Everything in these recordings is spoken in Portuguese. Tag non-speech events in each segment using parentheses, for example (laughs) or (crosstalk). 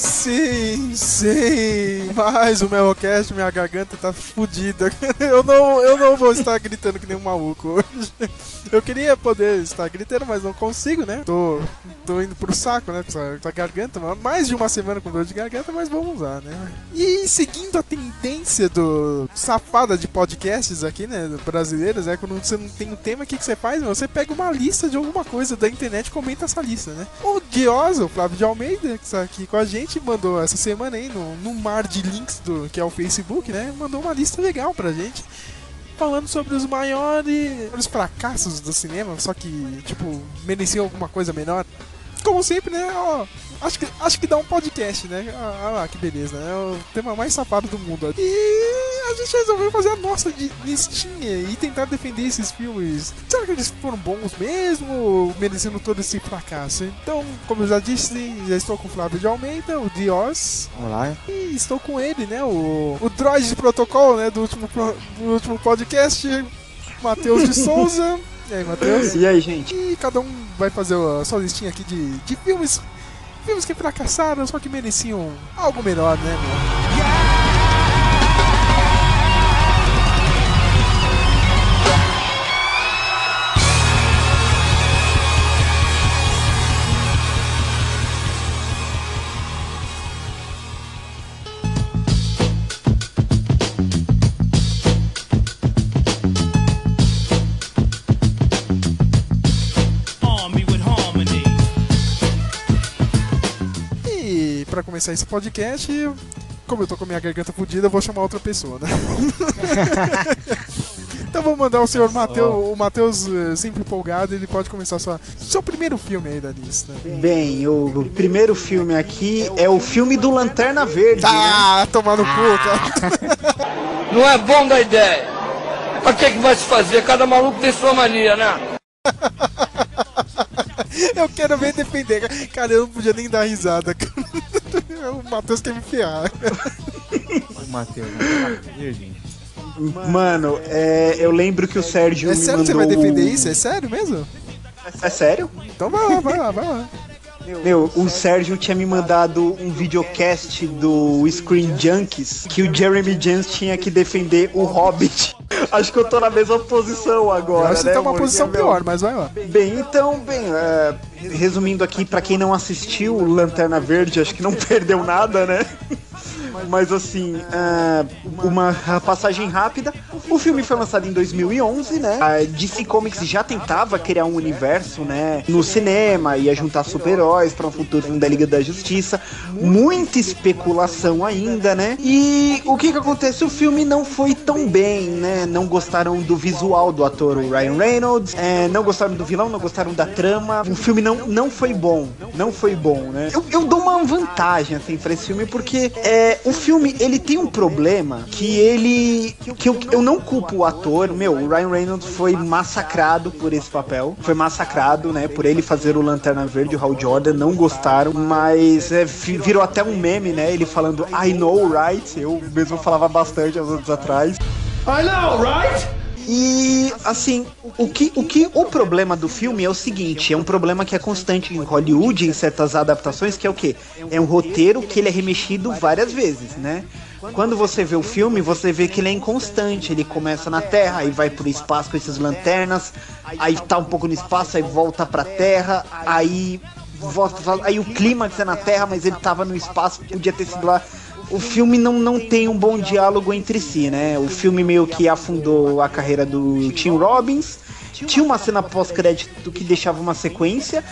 sim, sim. Mas o Melocast, minha garganta tá fodida. (laughs) Eu não, eu não vou estar gritando que nem um maluco hoje. Eu queria poder estar gritando, mas não consigo, né? Tô, tô indo pro saco, né? Com essa, essa garganta. Mais de uma semana com dor de garganta, mas vamos lá, né? E seguindo a tendência do safada de podcasts aqui, né? Brasileiros, é quando você não tem um tema, o que, que você faz? Você pega uma lista de alguma coisa da internet e comenta essa lista, né? O Dioso, o Flávio de Almeida, que está aqui com a gente, mandou essa semana aí no, no mar de links do que é o Facebook, né? Mandou uma lista legal pra gente. Falando sobre os maiores os fracassos do cinema, só que, tipo, mereciam alguma coisa menor. Como sempre, né? Ó, acho, que, acho que dá um podcast, né? Ah, ah lá, que beleza, né? É o tema mais safado do mundo. E a gente resolveu fazer a nossa de- listinha e tentar defender esses filmes. Será que eles foram bons mesmo? Merecendo todo esse fracasso? Então, como eu já disse, já estou com o Flávio de Almeida, o Dios. Olá. E estou com ele, né? O, o droid de protocolo, né? Do último, pro- do último podcast, Matheus de Souza. (laughs) E aí, Matheus? E aí, gente? E cada um vai fazer a sua listinha aqui de, de filmes. Filmes que fracassaram, só que mereciam algo melhor, né, meu? Army começar esse podcast, como eu tô com a minha garganta fodida, eu vou chamar outra pessoa, né? (laughs) então vou mandar o senhor Matheus, o Matheus eh, sempre empolgado, ele pode começar sua, seu primeiro filme aí da lista. Bem, o primeiro filme aqui é o filme do Lanterna Verde. né? Ah, tomar no cu, cara. (laughs) Não é bom da ideia. Pra que que vai se fazer? Cada maluco tem sua mania, né? (laughs) Eu quero ver defender. Cara, eu não podia nem dar risada. cara. O Matheus quer me ferrar. (laughs) Matheus, Mano, é, eu lembro que o Sérgio É me sério que você vai defender isso? É sério mesmo? É sério? Então vai lá, vai lá, vai lá. Meu, o Sérgio tinha me mandado um videocast do Screen Junkies que o Jeremy Jans tinha que defender o Hobbit. (laughs) Acho que eu tô na mesma posição Eu agora, acho que né? você tá uma posição pior, mas vai lá. Bem, então, bem, é, resumindo aqui, pra quem não assistiu Lanterna Verde, acho que não (laughs) perdeu nada, né? Mas assim, é, uma passagem rápida. O filme foi lançado em 2011, né? A DC Comics já tentava criar um universo, né? No cinema, ia juntar super-heróis para um futuro da Liga da Justiça. Muita especulação ainda, né? E o que que acontece? O filme não foi tão bem, né? Não gostaram do visual do ator Ryan Reynolds, é, não gostaram do vilão, não gostaram da trama. O filme não, não foi bom, não foi bom, né? Eu, eu dou uma vantagem, assim, pra esse filme, porque é, o filme, ele tem um problema que ele... que eu, eu não culpo o ator, meu, o Ryan Reynolds foi massacrado por esse papel, foi massacrado, né, por ele fazer o Lanterna Verde, o Hal Jordan, não gostaram, mas é, vi- virou até um meme, né, ele falando I know, right? Eu mesmo falava bastante há anos atrás. I know, right? E assim, o que, o que o problema do filme é o seguinte, é um problema que é constante em Hollywood em certas adaptações, que é o quê? É um roteiro que ele é remexido várias vezes, né? Quando você vê o filme, você vê que ele é inconstante. Ele começa na Terra, aí vai pro espaço com essas lanternas, aí tá um pouco no espaço, aí volta pra Terra, aí volta, aí o clímax é na Terra, mas ele tava no espaço, podia ter sido lá o filme não, não tem um bom diálogo entre si, né? O filme meio que afundou a carreira do Tim Robbins tinha uma cena pós-crédito que deixava uma sequência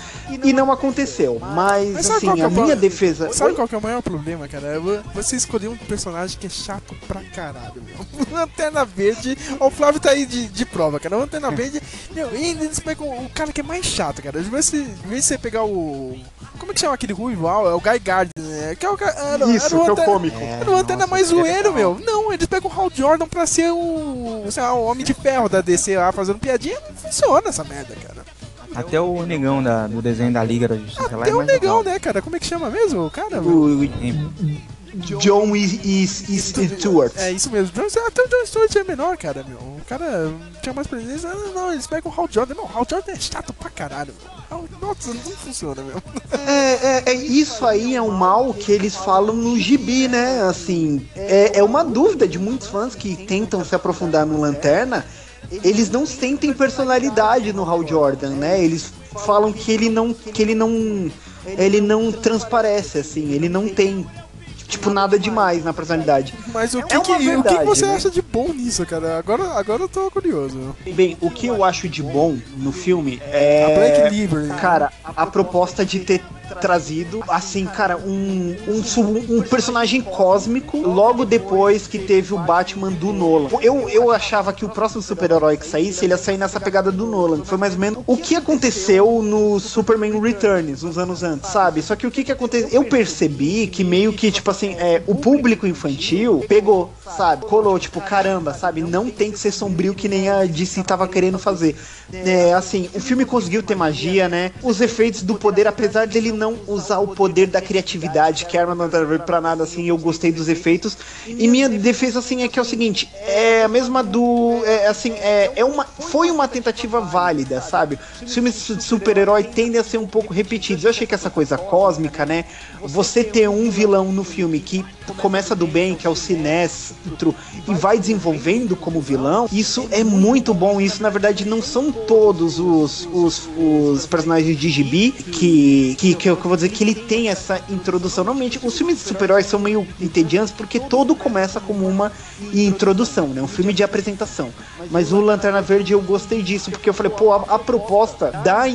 e não aconteceu. Mas, Mas assim, é a o minha pro- defesa. Sabe Oi? qual que é o maior problema, cara? É vo- Você escolheu um personagem que é chato pra caralho, meu. (laughs) Lanterna Verde. O Flávio tá aí de, de prova, cara. Lanterna Verde. Meu, e ainda eles pegam o cara que é mais chato, cara. De vez se- de você pegar o. Como é que chama aquele ruival? É o Guy Gardner, né? Que é o ca- era, Isso, era que é o cômico. Era o Lanterna mais zoeiro, meu. Não, eles pegam o Hal Jordan pra ser o. Sei lá, o Homem de Ferro da DC lá fazendo piadinha. Funciona essa merda, cara. Até o negão da- do desenho da Liga da Justiça lá é Até o mais negão, legal. né, cara? Como é que chama mesmo o cara? O John Stewart. É isso mesmo. Até o John Stewart é menor, cara, meu. O cara tinha mais presença. Não, não, eles pegam o Hal Jordan. Não, o Hal Jordan é chato pra caralho. meu. Hal- Nossa, não funciona, meu. É, é, é, isso aí é um mal que eles falam no gibi, né? Assim, é, é uma dúvida de muitos fãs que tentam se aprofundar no Lanterna. Eles não sentem personalidade no Hal Jordan, né? Eles falam que ele não, que ele não, ele não transparece, assim, ele não tem tipo nada demais na personalidade. Mas o que, É que, uma o que verdade, você né? acha de bom nisso, cara? Agora, agora eu tô curioso. Bem, o que eu acho de bom no filme A é Black Library. Cara, a proposta de ter trazido, assim, cara, um, um, um personagem cósmico logo depois que teve o Batman do Nolan. Eu, eu achava que o próximo super-herói que saísse, ele ia sair nessa pegada do Nolan. Foi mais ou menos o que aconteceu no Superman Returns, uns anos antes, sabe? Só que o que que aconteceu? Eu percebi que meio que, tipo assim, é, o público infantil pegou, sabe? Colou, tipo, caramba, sabe? Não tem que ser sombrio que nem a DC tava querendo fazer. É, assim, o filme conseguiu ter magia, né? Os efeitos do poder, apesar dele não usar o poder da criatividade, que a arma não serve pra nada, assim, eu gostei dos efeitos. E minha defesa, assim, é que é o seguinte, é a mesma do, é, assim, é, é uma, foi uma tentativa válida, sabe? Os filmes de super-herói tendem a ser um pouco repetidos. Eu achei que essa coisa cósmica, né? Você ter um vilão no filme que começa do bem, que é o Sinestro, e vai desenvolvendo como vilão, isso é muito bom. Isso, na verdade, não são todos os, os, os personagens de gibi que, que, que, eu vou dizer que ele tem essa introdução. Normalmente, os filmes de super-heróis são meio entediantes porque todo começa como uma introdução, né? Um filme de apresentação. Mas o Lanterna Verde eu gostei disso, porque eu falei, pô, a, a proposta da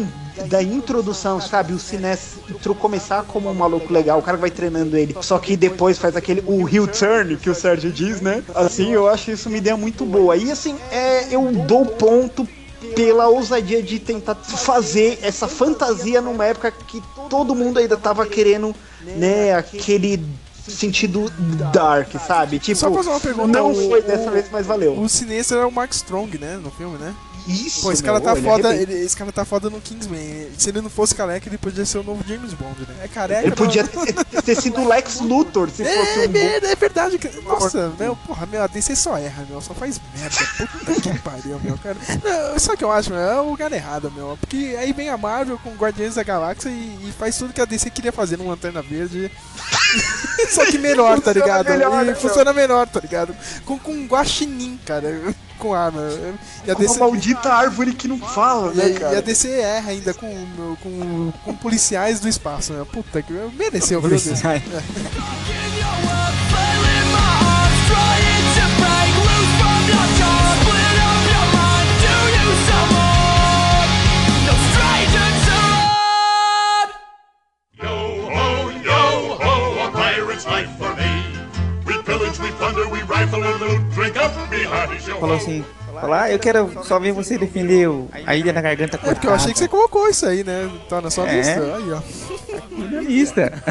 da introdução, sabe? O Sinestro começar como um maluco legal, o cara vai treinando ele, só que depois faz aquele o heel turn que o Sérgio diz, né? Assim, eu acho isso uma ideia muito boa. E assim, é, eu dou ponto pela ousadia de tentar fazer essa fantasia numa época que todo mundo ainda tava querendo, né, aquele sentido dark, sabe? Tipo, Só fazer uma pergunta, não o- foi dessa o- vez, mas valeu. O Sinestro é o Mark Strong, né? No filme, né? Isso, Pô, esse cara meu, tá ele foda. Ele, esse cara tá foda no Kingsman. Se ele não fosse careca, ele podia ser o novo James Bond, né? É careca. Ele podia ter, ter sido o Lex Luthor se fosse É, um bom. é, é verdade. cara. Nossa, meu, porra, meu, a DC só erra, meu, só faz merda. Puta que (laughs) pariu, meu, cara. Não, sabe o que eu acho, meu? É o lugar errado, meu. Porque aí vem a Marvel com Guardiões da Galáxia e, e faz tudo que a DC queria fazer numa Lanterna Verde. (laughs) só que melhor, tá Funciona ligado? melhor, e né, funciona melhor, tá ligado? Com, com um guaxinim, cara. Com arma. E a uma DC. maldita árvore que não fala, E, né, a- e a cara? DC erra ainda com, com, com policiais do espaço, né? Puta que mereceu, viu, DC? Policiais. (laughs) Falou assim, falou, ah, eu quero só ver você defender o- a ilha da garganta É cortada. porque eu achei que você colocou isso aí, né? Tá na sua É. lista. Aí, ó. Jornalista. (laughs)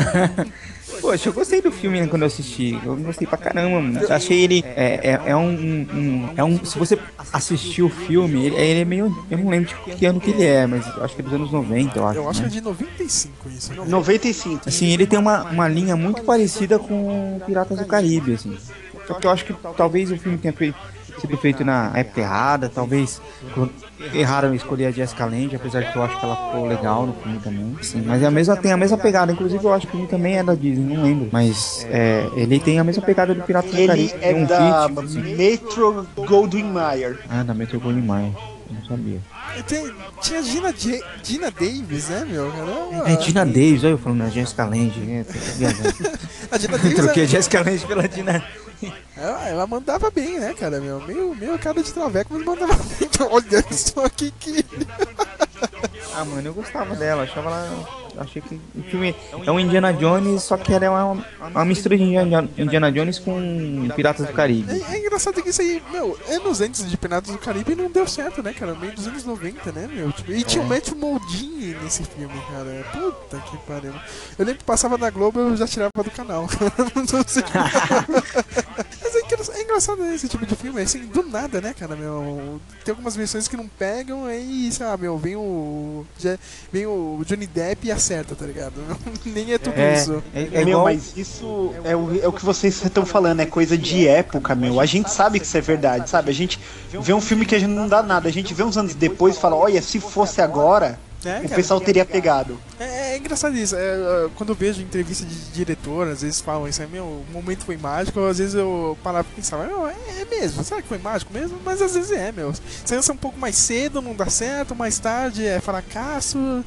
Poxa, eu gostei do filme né, quando eu assisti. Eu gostei pra caramba, mano. Eu achei ele. É, é, é um, um- É um. Se você assistir o filme, ele, ele é meio. Eu não lembro de que ano que ele é, mas eu acho que é dos anos 90, eu acho. Eu acho que né? é de 95 isso. 95. Assim, ele tem uma, uma linha muito parecida com Piratas do Caribe, assim. Só que eu acho que talvez o filme tenha feito, sido feito na época errada, talvez erraram em escolher a Jessica Lange, apesar de que eu acho que ela ficou legal no filme também. Sim, mas é a mesma, tem a mesma pegada, inclusive eu acho que o filme também é da Disney, não lembro. Mas é, ele tem a mesma pegada do Piratas do Ele Caribe. é tem um da feat, assim. Metro Goldwyn Mayer. Ah, da Metro Goldwyn Mayer. Não sabia. Tem- tinha Gina, J- Gina Davis, né, meu? Caramba. É Dina Davis, olha eu falando da Jessica Lange. É. (laughs) A Gina Davis, (laughs) Troquei a ela, Jessica Lange pela Dina. Ela, ela mandava bem, né, cara, meu? Meio, meio cara de traveco, mas mandava bem (laughs) Olha só que que. Ah, mano, eu gostava dela, achava ela. Achei que o filme é um Indiana Jones, só que ela é uma, uma mistura de Indiana, Jones com Piratas do Caribe. É, é engraçado que isso aí, meu, anos antes de Piratas do Caribe não deu certo, né, cara? Meio dos anos 90, né, meu? Tipo, e tinha o Matthew Moldini nesse filme, cara. Puta que pariu. Eu lembro que passava na Globo eu já tirava do canal. (laughs) Não sei. (laughs) Mas é engra- é engraçado né, esse tipo de filme, assim, do nada, né, cara, meu? Tem algumas versões que não pegam, aí, sei lá, meu, vem o. já- vem o Johnny Depp e acerta, tá ligado? (laughs) Nem é tudo É, isso. é, é meu, igual. mas isso é o, é o que vocês estão falando, é coisa de época, meu. A gente sabe que isso é verdade, sabe? A gente vê um filme que a gente não dá nada, a gente vê uns anos depois e fala, olha, se fosse agora, É, o cara. pessoal teria pegado. É, é engraçado isso. É, é, quando eu vejo entrevista de diretor, às vezes falam isso aí, meu, o momento foi mágico, às vezes eu parava e pensava, meu, é, é mesmo, será que foi mágico mesmo? Mas às vezes é, meu. Você lança um pouco mais cedo, não dá certo, mais tarde é fracasso.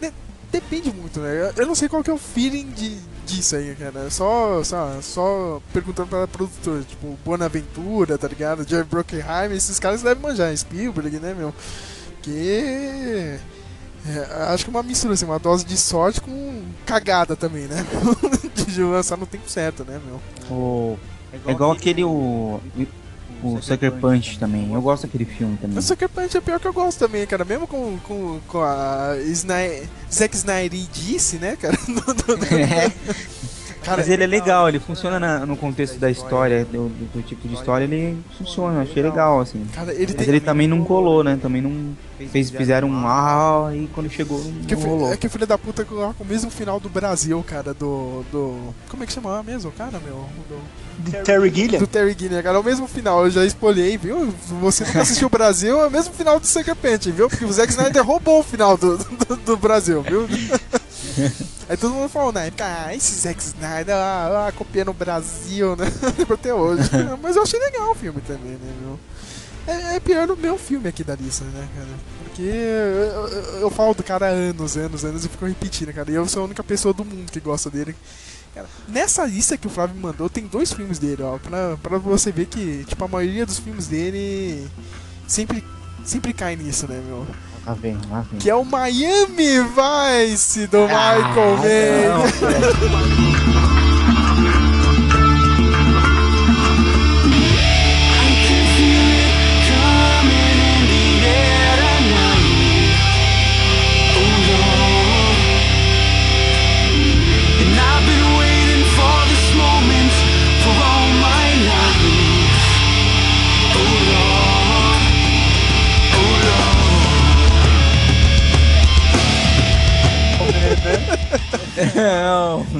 De- depende muito, né? Eu- não sei qual que é o feeling de, disso aí, cara. Só, só, só perguntando pra produtor, tipo, Bonaventura, tá ligado? Jerry Bruckheimer, esses caras devem manjar, Spielberg, né, meu? Que. É, acho que é uma mistura, assim, uma dose de sorte com cagada também, né? (laughs) de lançar no tempo certo, né, meu? O, é igual aquele o, o Sucker Punch também. Eu gosto daquele filme também. Mas Sucker Punch é pior que eu gosto também, cara. Mesmo com, com, com a Sny Zack Snyder disse, né, cara? (laughs) É, (laughs) cara, mas ele é legal, ele funciona na- no contexto da história, do, do- do tipo de história, ele funciona, achei legal, assim. cara, ele Mas tem. ele também não colou, né? Também não fez, fizeram um ah e quando chegou não, Que rolou. é que filho da puta com com o mesmo final do Brasil, cara, do. do como é que chama mesmo, cara, meu? Do, Terry Gilliam? do Terry Gilliam, cara, é o mesmo final, eu já espolhei, viu? Você nunca assistiu o Brasil, é o mesmo final do Sucker Punch, viu? Porque o Zack Snyder roubou o final do, do, do Brasil, viu? (laughs) Aí todo mundo falou na época, ah, esse Zack Snyder, ah, ah, copiando o Brasil, né? (laughs) Até hoje. (laughs) Mas eu achei legal o filme também, né, meu? É, é pior no meu filme aqui da lista, né, cara? Porque eu, eu- eu falo do cara há anos, anos, anos e fico repetindo, cara. E eu sou a única pessoa do mundo que gosta dele. Cara, nessa lista que o Flávio mandou, tem dois filmes dele, ó. Pra, pra você ver que, tipo, a maioria dos filmes dele sempre, sempre cai nisso, né, meu? Lá vem, lá vem. Que é o Miami Vice do Michael Mann. (laughs)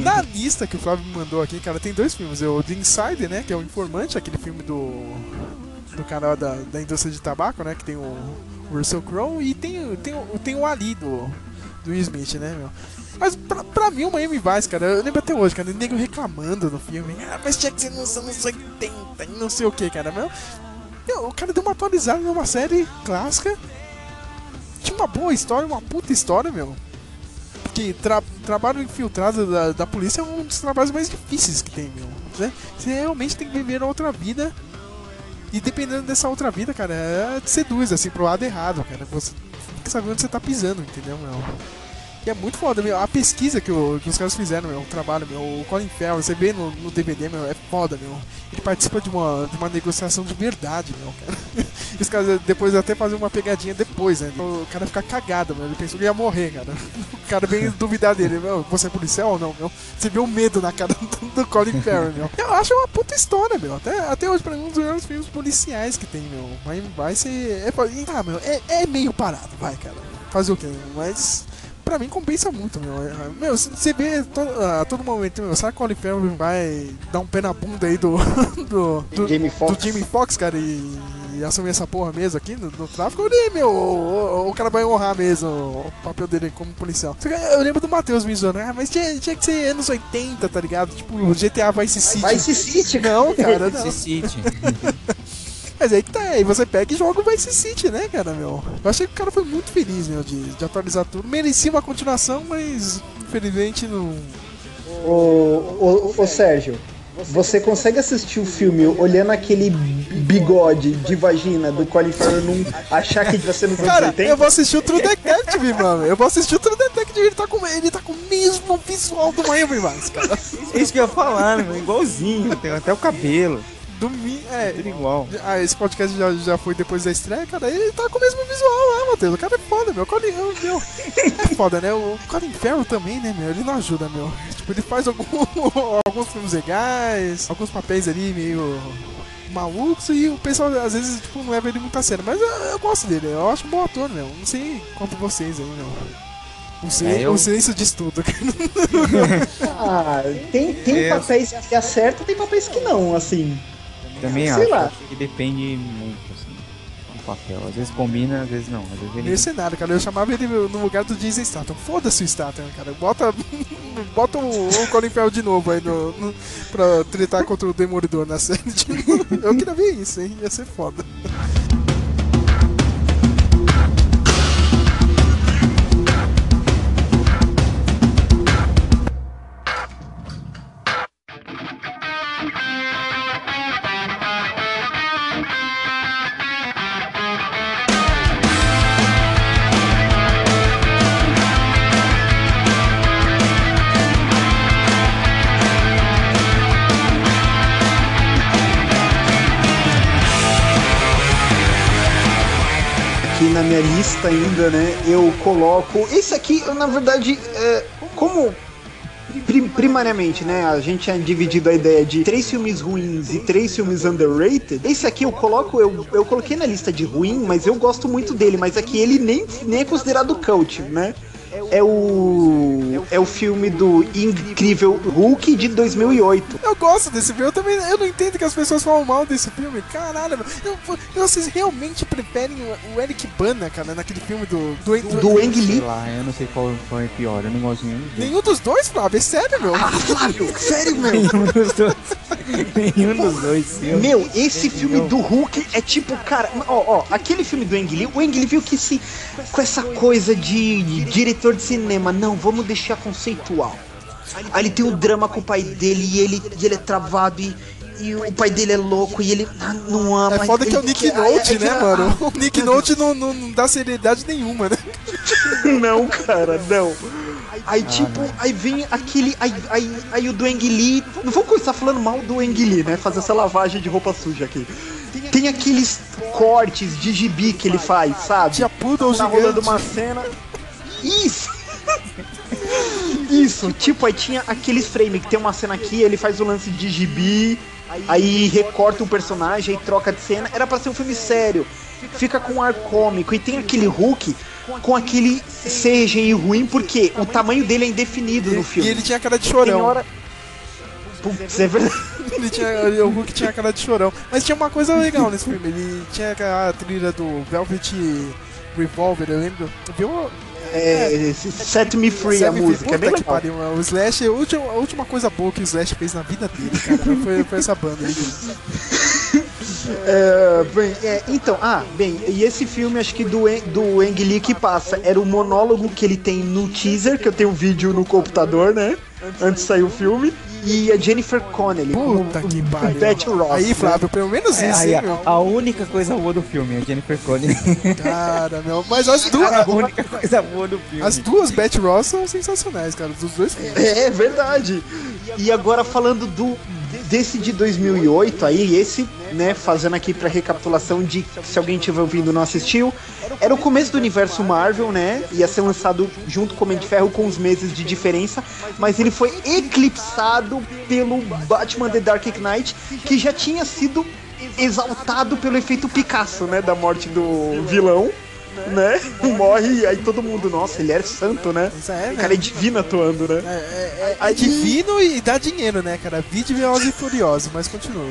Na lista que o Flávio me mandou aqui, cara, tem dois filmes. É o The Insider, né? Que é o Informante, aquele filme do. Do cara da, da indústria de tabaco, né? Que tem o, Russell Crowe. E tem, tem, tem o Ali do, do Will Smith, né, meu? Mas pra, pra mim, o Miami Vice, cara, eu lembro até hoje, cara, o nego reclamando no filme. Ah, mas tinha que ser nos anos 80 e não sei o que, cara. Meu, meu, o cara deu uma atualizada numa série clássica. Tinha uma boa história, uma puta história, meu que tra trabalho infiltrado da, da polícia é um dos trabalhos mais difíceis que tem, meu. Né? Você realmente tem que viver outra vida. E dependendo dessa outra vida, cara, é, seduz, assim, pro lado errado, cara. Você tem que saber onde você tá pisando, entendeu, meu? E é muito foda, meu. A pesquisa que, o- que os caras fizeram, meu, o trabalho, meu, o Colin Farrell, você vê no, no DVD, meu, é foda, meu. Ele participa de uma, de uma negociação de verdade, meu, cara. (laughs) E os caras depois até fazem uma pegadinha depois, né? O cara fica cagado, meu. Ele pensou que ia morrer, cara. O cara vem (laughs) duvidar dele, meu, você é policial ou não, meu? Você vê o medo na cara (laughs) do, do Colin Farrell, meu. Eu acho uma puta história, meu. Até, até hoje, pra mim, um dos melhores filmes policiais que tem, meu. Mas vai ser. É, meu, é, é meio parado, vai, cara. Fazer o quê? Mas. Pra mim compensa muito, meu. É, Meu, você vê to, a todo momento, meu, será que o Colin Farrell vai dar um pé na bunda aí do. (laughs) do, do Jamie Foxx. do Jamie Foxx, cara, e, e assumir essa porra mesmo aqui no, no tráfico, ali, meu, o, o- o cara vai honrar mesmo o papel dele como policial. Eu lembro do Matheus me zoando, ah, mas tinha, tinha que ser anos 80, tá ligado? Tipo, o GTA Vice City. Vice City, Não, cara, não. Esse City. (laughs) Mas aí que tá, aí você pega e joga o Vice City, né, cara, meu? Eu achei que o cara foi muito feliz, meu, de, de atualizar tudo. Merecia uma continuação, mas infelizmente não. Ô, ô, ô, Sérgio, você consegue assistir o filme olhando aquele bigode de vagina do Colin Farrell não achar que nos anos Cara, 80? eu vou assistir o True Detective, mano. Eu vou assistir o True Detective. Ele tá com, ele tá com o mesmo visual do Miami Vice, cara. Isso que eu ia falar, né? Igualzinho, tem até o cabelo. Do Mi... É, Tudo igual. Ah, esse podcast já, já foi depois da estreia, cara. Ele tá com o mesmo visual lá, Matheus. O cara é foda, meu. O Colin, meu, meu. É foda, né? O Colin Farrell também, né, meu? Ele não ajuda, meu. (laughs) Tipo, ele faz algum, (laughs) alguns filmes legais, alguns papéis ali meio malucos e o pessoal às vezes tipo, não leva ele muito a sério. Mas eu, eu gosto dele, eu acho um bom ator, meu. Não sei quanto vocês aí, meu. O, sil- É, eu- o silêncio diz tudo. (laughs) Ah, tem, tem É. papéis que acertam, tem papéis que não, assim. Também Sei acho lá. que depende muito, assim, do papel. Às vezes combina, às vezes não. Às vezes ele... Mercenário, cara. Eu chamava ele no lugar do Jason Statham. Foda-se o Statham, cara. Bota, (laughs) bota o, o Colin Farrell de novo aí no, no, pra tretar contra o Demolidor na série. de. Eu queria ver isso, hein? Ia ser foda. Minha lista ainda, né, eu coloco. Esse aqui, na verdade, é, como pri- primariamente, né, a gente tinha dividido a ideia de três filmes ruins e três filmes underrated. Esse aqui eu coloco, eu, eu coloquei na lista de ruim, mas eu gosto muito dele, mas aqui ele nem, nem é considerado cult, né? É o é o filme do incrível Hulk de 2008. Eu gosto desse filme. Eu também eu não entendo que as pessoas falam mal desse filme. Caralho, meu. Eu- vocês realmente preferem o, Eric Bana, cara, naquele filme do. Do, do, Do Ang Sei Lee. lá, eu não sei qual, é pior. Eu não gosto de nenhum dos dois. Nenhum dos dois, Flávio. É sério, meu. Ah, Flávio, sério, meu? (laughs) Nenhum dos dois. Nenhum dos dois filmes. Meu, esse filme do Hulk é tipo, cara, ó, ó, aquele filme do Ang Lee, o Ang Lee viu que se com essa coisa de, de diretor de cinema, não, vamos deixar conceitual. Aí ele tem um drama com o pai dele e ele, e ele é travado e, e o pai dele é louco e ele ah, não ama. É foda que é o Nick quer- Note, é- é que- né, mano? O Nick Note não, não, não dá seriedade nenhuma, né? (laughs) Não, cara, não. Aí, tipo, aí vem aquele. Aí, aí, aí o do Ang Lee. Não vamos começar falando mal do Ang Lee, né? Fazer essa lavagem de roupa suja aqui. Tem aqueles cortes de gibi que ele faz, sabe? Tinha Poodle Tá rolando uma cena. Isso! Isso, tipo, aí tinha aqueles frames que tem uma cena aqui, ele faz o lance de gibi, aí recorta o personagem, aí troca de cena. Era pra ser um filme sério. Fica com um ar cômico. E tem aquele Hulk com aquele CGI ruim, porque o tamanho dele é indefinido no E filme. ele tinha cara de chorão. hora. Putz, é verdade. (laughs) Ele tinha, o Hulk tinha cara de chorão. Mas tinha uma coisa legal nesse filme. Ele tinha a trilha do Velvet Revolver, eu lembro. Viu? É, Set Me Free a Sabe, música, é bem legal. pariu, o Slash, a última, a última coisa boa que o Slash fez na vida dele, cara, foi, foi essa banda aí. É, bem, é, então, ah, bem, e esse filme acho que do, do Ang Lee que passa era o monólogo que ele tem no teaser, que eu tenho um vídeo no computador, né? Antes de sair o filme. E a Jennifer Connelly. Puta como que pariu. Betty Ross. Aí, né? Flávio, pelo menos É, isso, aí, hein, a, a única coisa boa do filme é a Jennifer Connelly. (laughs) Cara, meu. Mas as duas, a única coisa boa do filme. as duas Betty Ross são sensacionais, cara, dos dois filmes. É verdade. E agora falando do desse de 2008 aí, esse, né, fazendo aqui pra recapitulação de se alguém estiver ouvindo não assistiu, era o começo do universo Marvel, né? Ia ser lançado junto com o Homem de Ferro com uns meses de diferença, mas ele foi eclipsado pelo Batman The Dark Knight, que já tinha sido exaltado pelo efeito Picasso, né, da morte do vilão. Né? (laughs) Morre, aí todo mundo, nossa, ele era santo, né? É, O cara é divino atuando, né? É, é, é, é divino e dá dinheiro, né, cara? Velozes e Furiosos, mas continua.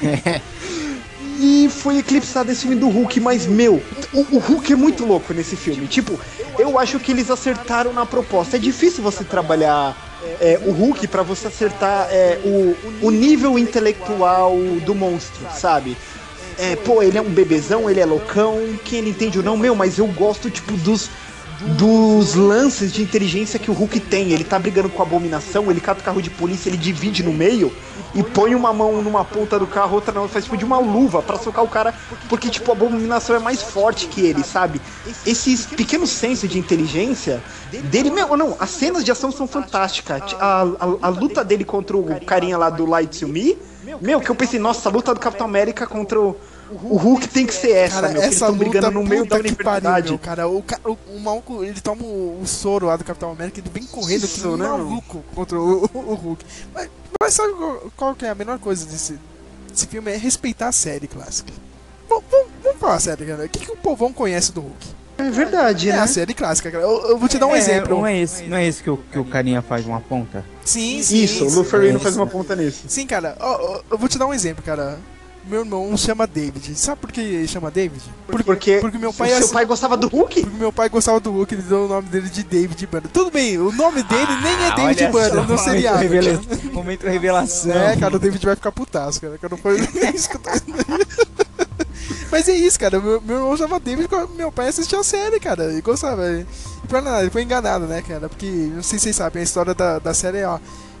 (laughs) E foi eclipsado esse filme do Hulk, mas meu, o, o Hulk é muito louco nesse filme. Tipo, eu acho que eles acertaram na proposta. É difícil você trabalhar é, o Hulk pra você acertar é, o, o nível intelectual do monstro, sabe? É, pô, ele é um bebezão, ele é loucão, quem ele entende ou não, meu, mas eu gosto, tipo, dos, dos lances de inteligência que o Hulk tem. Ele tá brigando com a abominação, ele cata o carro de polícia, ele divide no meio e põe uma mão numa ponta do carro, outra não, faz tipo de uma luva pra socar o cara, porque tipo a abominação é mais forte que ele, sabe? Esses pequenos sensos de inteligência dele, meu, não, as cenas de ação são fantásticas. A, a, a luta dele contra o carinha lá do Light to Me, meu, que eu pensei, nossa, a luta do Capitão América contra o o Hulk tem que ser essa, Cara, meu, essa luta brigando no meio da pariu, meu, cara. O, o, o maluco, ele toma o, o soro lá do Capitão América, ele vem correndo Isso, que um né, maluco contra o, o- o Hulk. Mas, mas sabe qual, que é a menor coisa desse, desse filme? É respeitar a série clássica. Vamos, falar sério, cara. O que, que o povão conhece do Hulk? É verdade, É né? a série clássica, cara. Eu, eu vou te dar um É, exemplo. Não é esse, não é esse que, o, que o carinha faz uma ponta? Sim, sim. Isso, o sim. Lu Ferrigno faz uma ponta nisso. Sim, cara, ó, eu vou te dar um exemplo, cara. Meu irmão chama David. Sabe por que ele chama David? Porque, Porque, porque meu pai é seu pai gostava do Hulk? Porque meu pai gostava do Hulk, ele deu o nome dele de David Banner. Tudo bem, o nome dele nem é David Banner só, no seriado. Momento, revela- momento revelação. É, cara, o David vai ficar putaço, cara. Que eu não foi (laughs) isso que eu tô... Mas é isso, cara. Meu, meu irmão chamava David porque meu pai assistia a série, cara. E gostava. E pra nada, ele foi enganado, né, cara? Porque, não sei se vocês sabem, a história da, da série é, ó.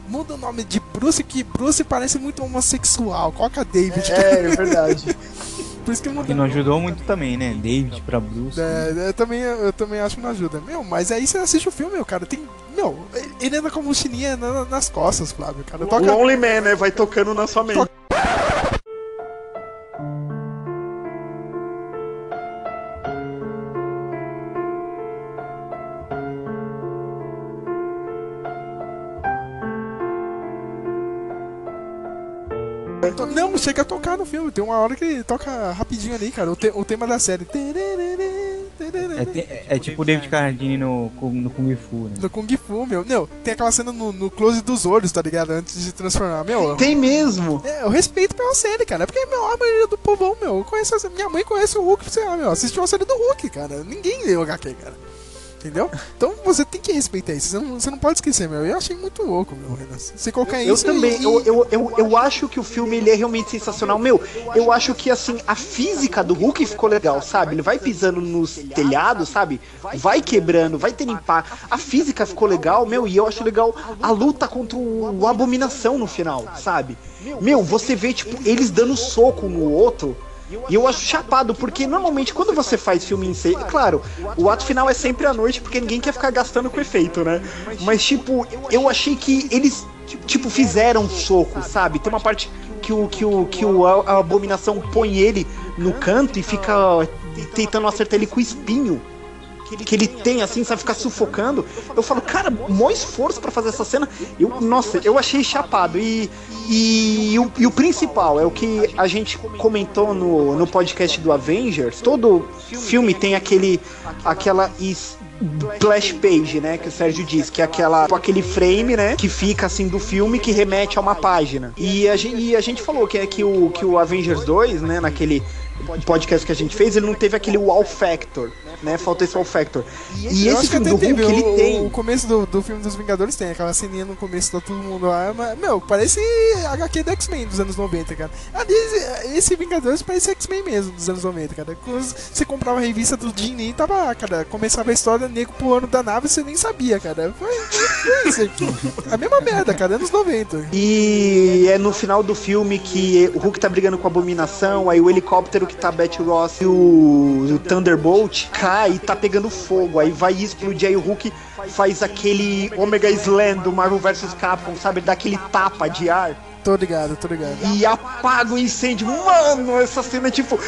Muda o nome de Bruce, que Bruce parece muito homossexual. Coloca David. cara. É, é verdade. (laughs) Por isso que muda. Que não ajudou muito também, né? David pra Bruce. É, eu, também, eu também acho que não ajuda. Meu, mas aí você assiste o filme, meu, cara. Tem. Meu, ele anda com a mochilinha na- nas costas, Flávio, cara. Toca. Lonely Man, né? Vai tocando na sua mente. Não, chega a tocar no filme. Tem uma hora que toca rapidinho ali, cara. O, te- o tema da série. É, te- é- é tipo o David Carradine no, no Kung Fu, né? No Kung Fu, meu. Meu, tem aquela cena no, no close dos olhos, tá ligado? Antes de transformar. Meu, Tem mesmo. É, eu respeito pela série, cara. Porque, meu, a maioria do povão, meu, conhece a- minha mãe conhece o Hulk, sei lá, meu, assistiu a série do Hulk, cara. Ninguém leu HQ, cara. Entendeu? Então você tem que respeitar isso. Você não, você não pode esquecer, meu. Eu achei muito louco, meu, Renan. Você colocar Eu isso. também, e- eu, eu, eu, eu acho que o filme ele é realmente sensacional. Meu, eu acho que assim, a física do Hulk ficou legal, sabe? Ele vai pisando nos telhados, sabe? Vai quebrando, vai ter impacto. A física ficou legal, meu, e eu acho legal a luta contra o, Abominação no final, sabe? Meu, você vê, tipo, eles dando soco no outro. E eu acho chapado, porque normalmente quando você faz filme em série, claro, o ato final é sempre à noite, porque ninguém quer ficar gastando com efeito, né? Mas, tipo, eu achei que eles, tipo, fizeram soco, sabe? Tem uma parte que o, que o, que o, a abominação põe ele no canto e fica tentando acertar ele com o espinho que ele tem, assim, sabe, ficar sufocando. Eu falo, cara, maior esforço pra fazer essa cena. Eu, nossa, eu achei chapado. E, e, o, e o principal é o que a gente comentou no, no podcast do Avengers. Todo filme tem aquele, aquela splash page, né, que o Sérgio diz, que é aquela, tipo, aquele frame, né, que fica assim do filme que remete a uma página. E a gente, e a gente falou que é que o, que o Avengers 2, né, naquele podcast que a gente fez, ele não teve aquele wow factor, né? Falta esse wow factor. E Eu esse filme do Hulk, teve. ele o, tem. O começo do, do filme dos Vingadores tem aquela ceninha no começo, tá todo mundo lá. Mas, meu, parece HQ do X-Men dos anos 90, cara. Ali, esse, Vingadores parece X-Men mesmo dos anos 90, cara. Você comprava a revista do Jim Lee, tava lá, cara. Começava a história, nego pulando da nave e você nem sabia, cara. Foi, foi isso aqui. A mesma merda, cara, anos 90. E é no final do filme que o Hulk tá brigando com a abominação, aí o helicóptero que tá Betty Ross e o, o Thunderbolt cai e tá pegando fogo, aí vai explodir, aí o Hulk faz aquele Omega Slam do Marvel vs Capcom, sabe? Ele dá aquele tapa de ar Tô ligado, tô ligado. e apaga o incêndio. Mano, essa cena é tipo.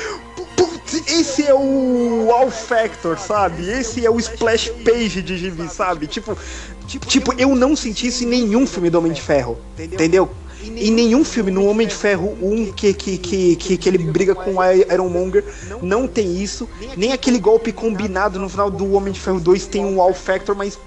Putz, esse é o All Factor, sabe? Esse é o Splash Page de gibi, sabe? Tipo, tipo, eu não senti isso em nenhum filme do Homem de Ferro, entendeu? Em nenhum filme, no Homem de Ferro 1 que, que, que, que, que ele briga com o Ironmonger, não tem isso. Nem aquele golpe combinado no final do Homem de Ferro 2 tem um All Factor, mas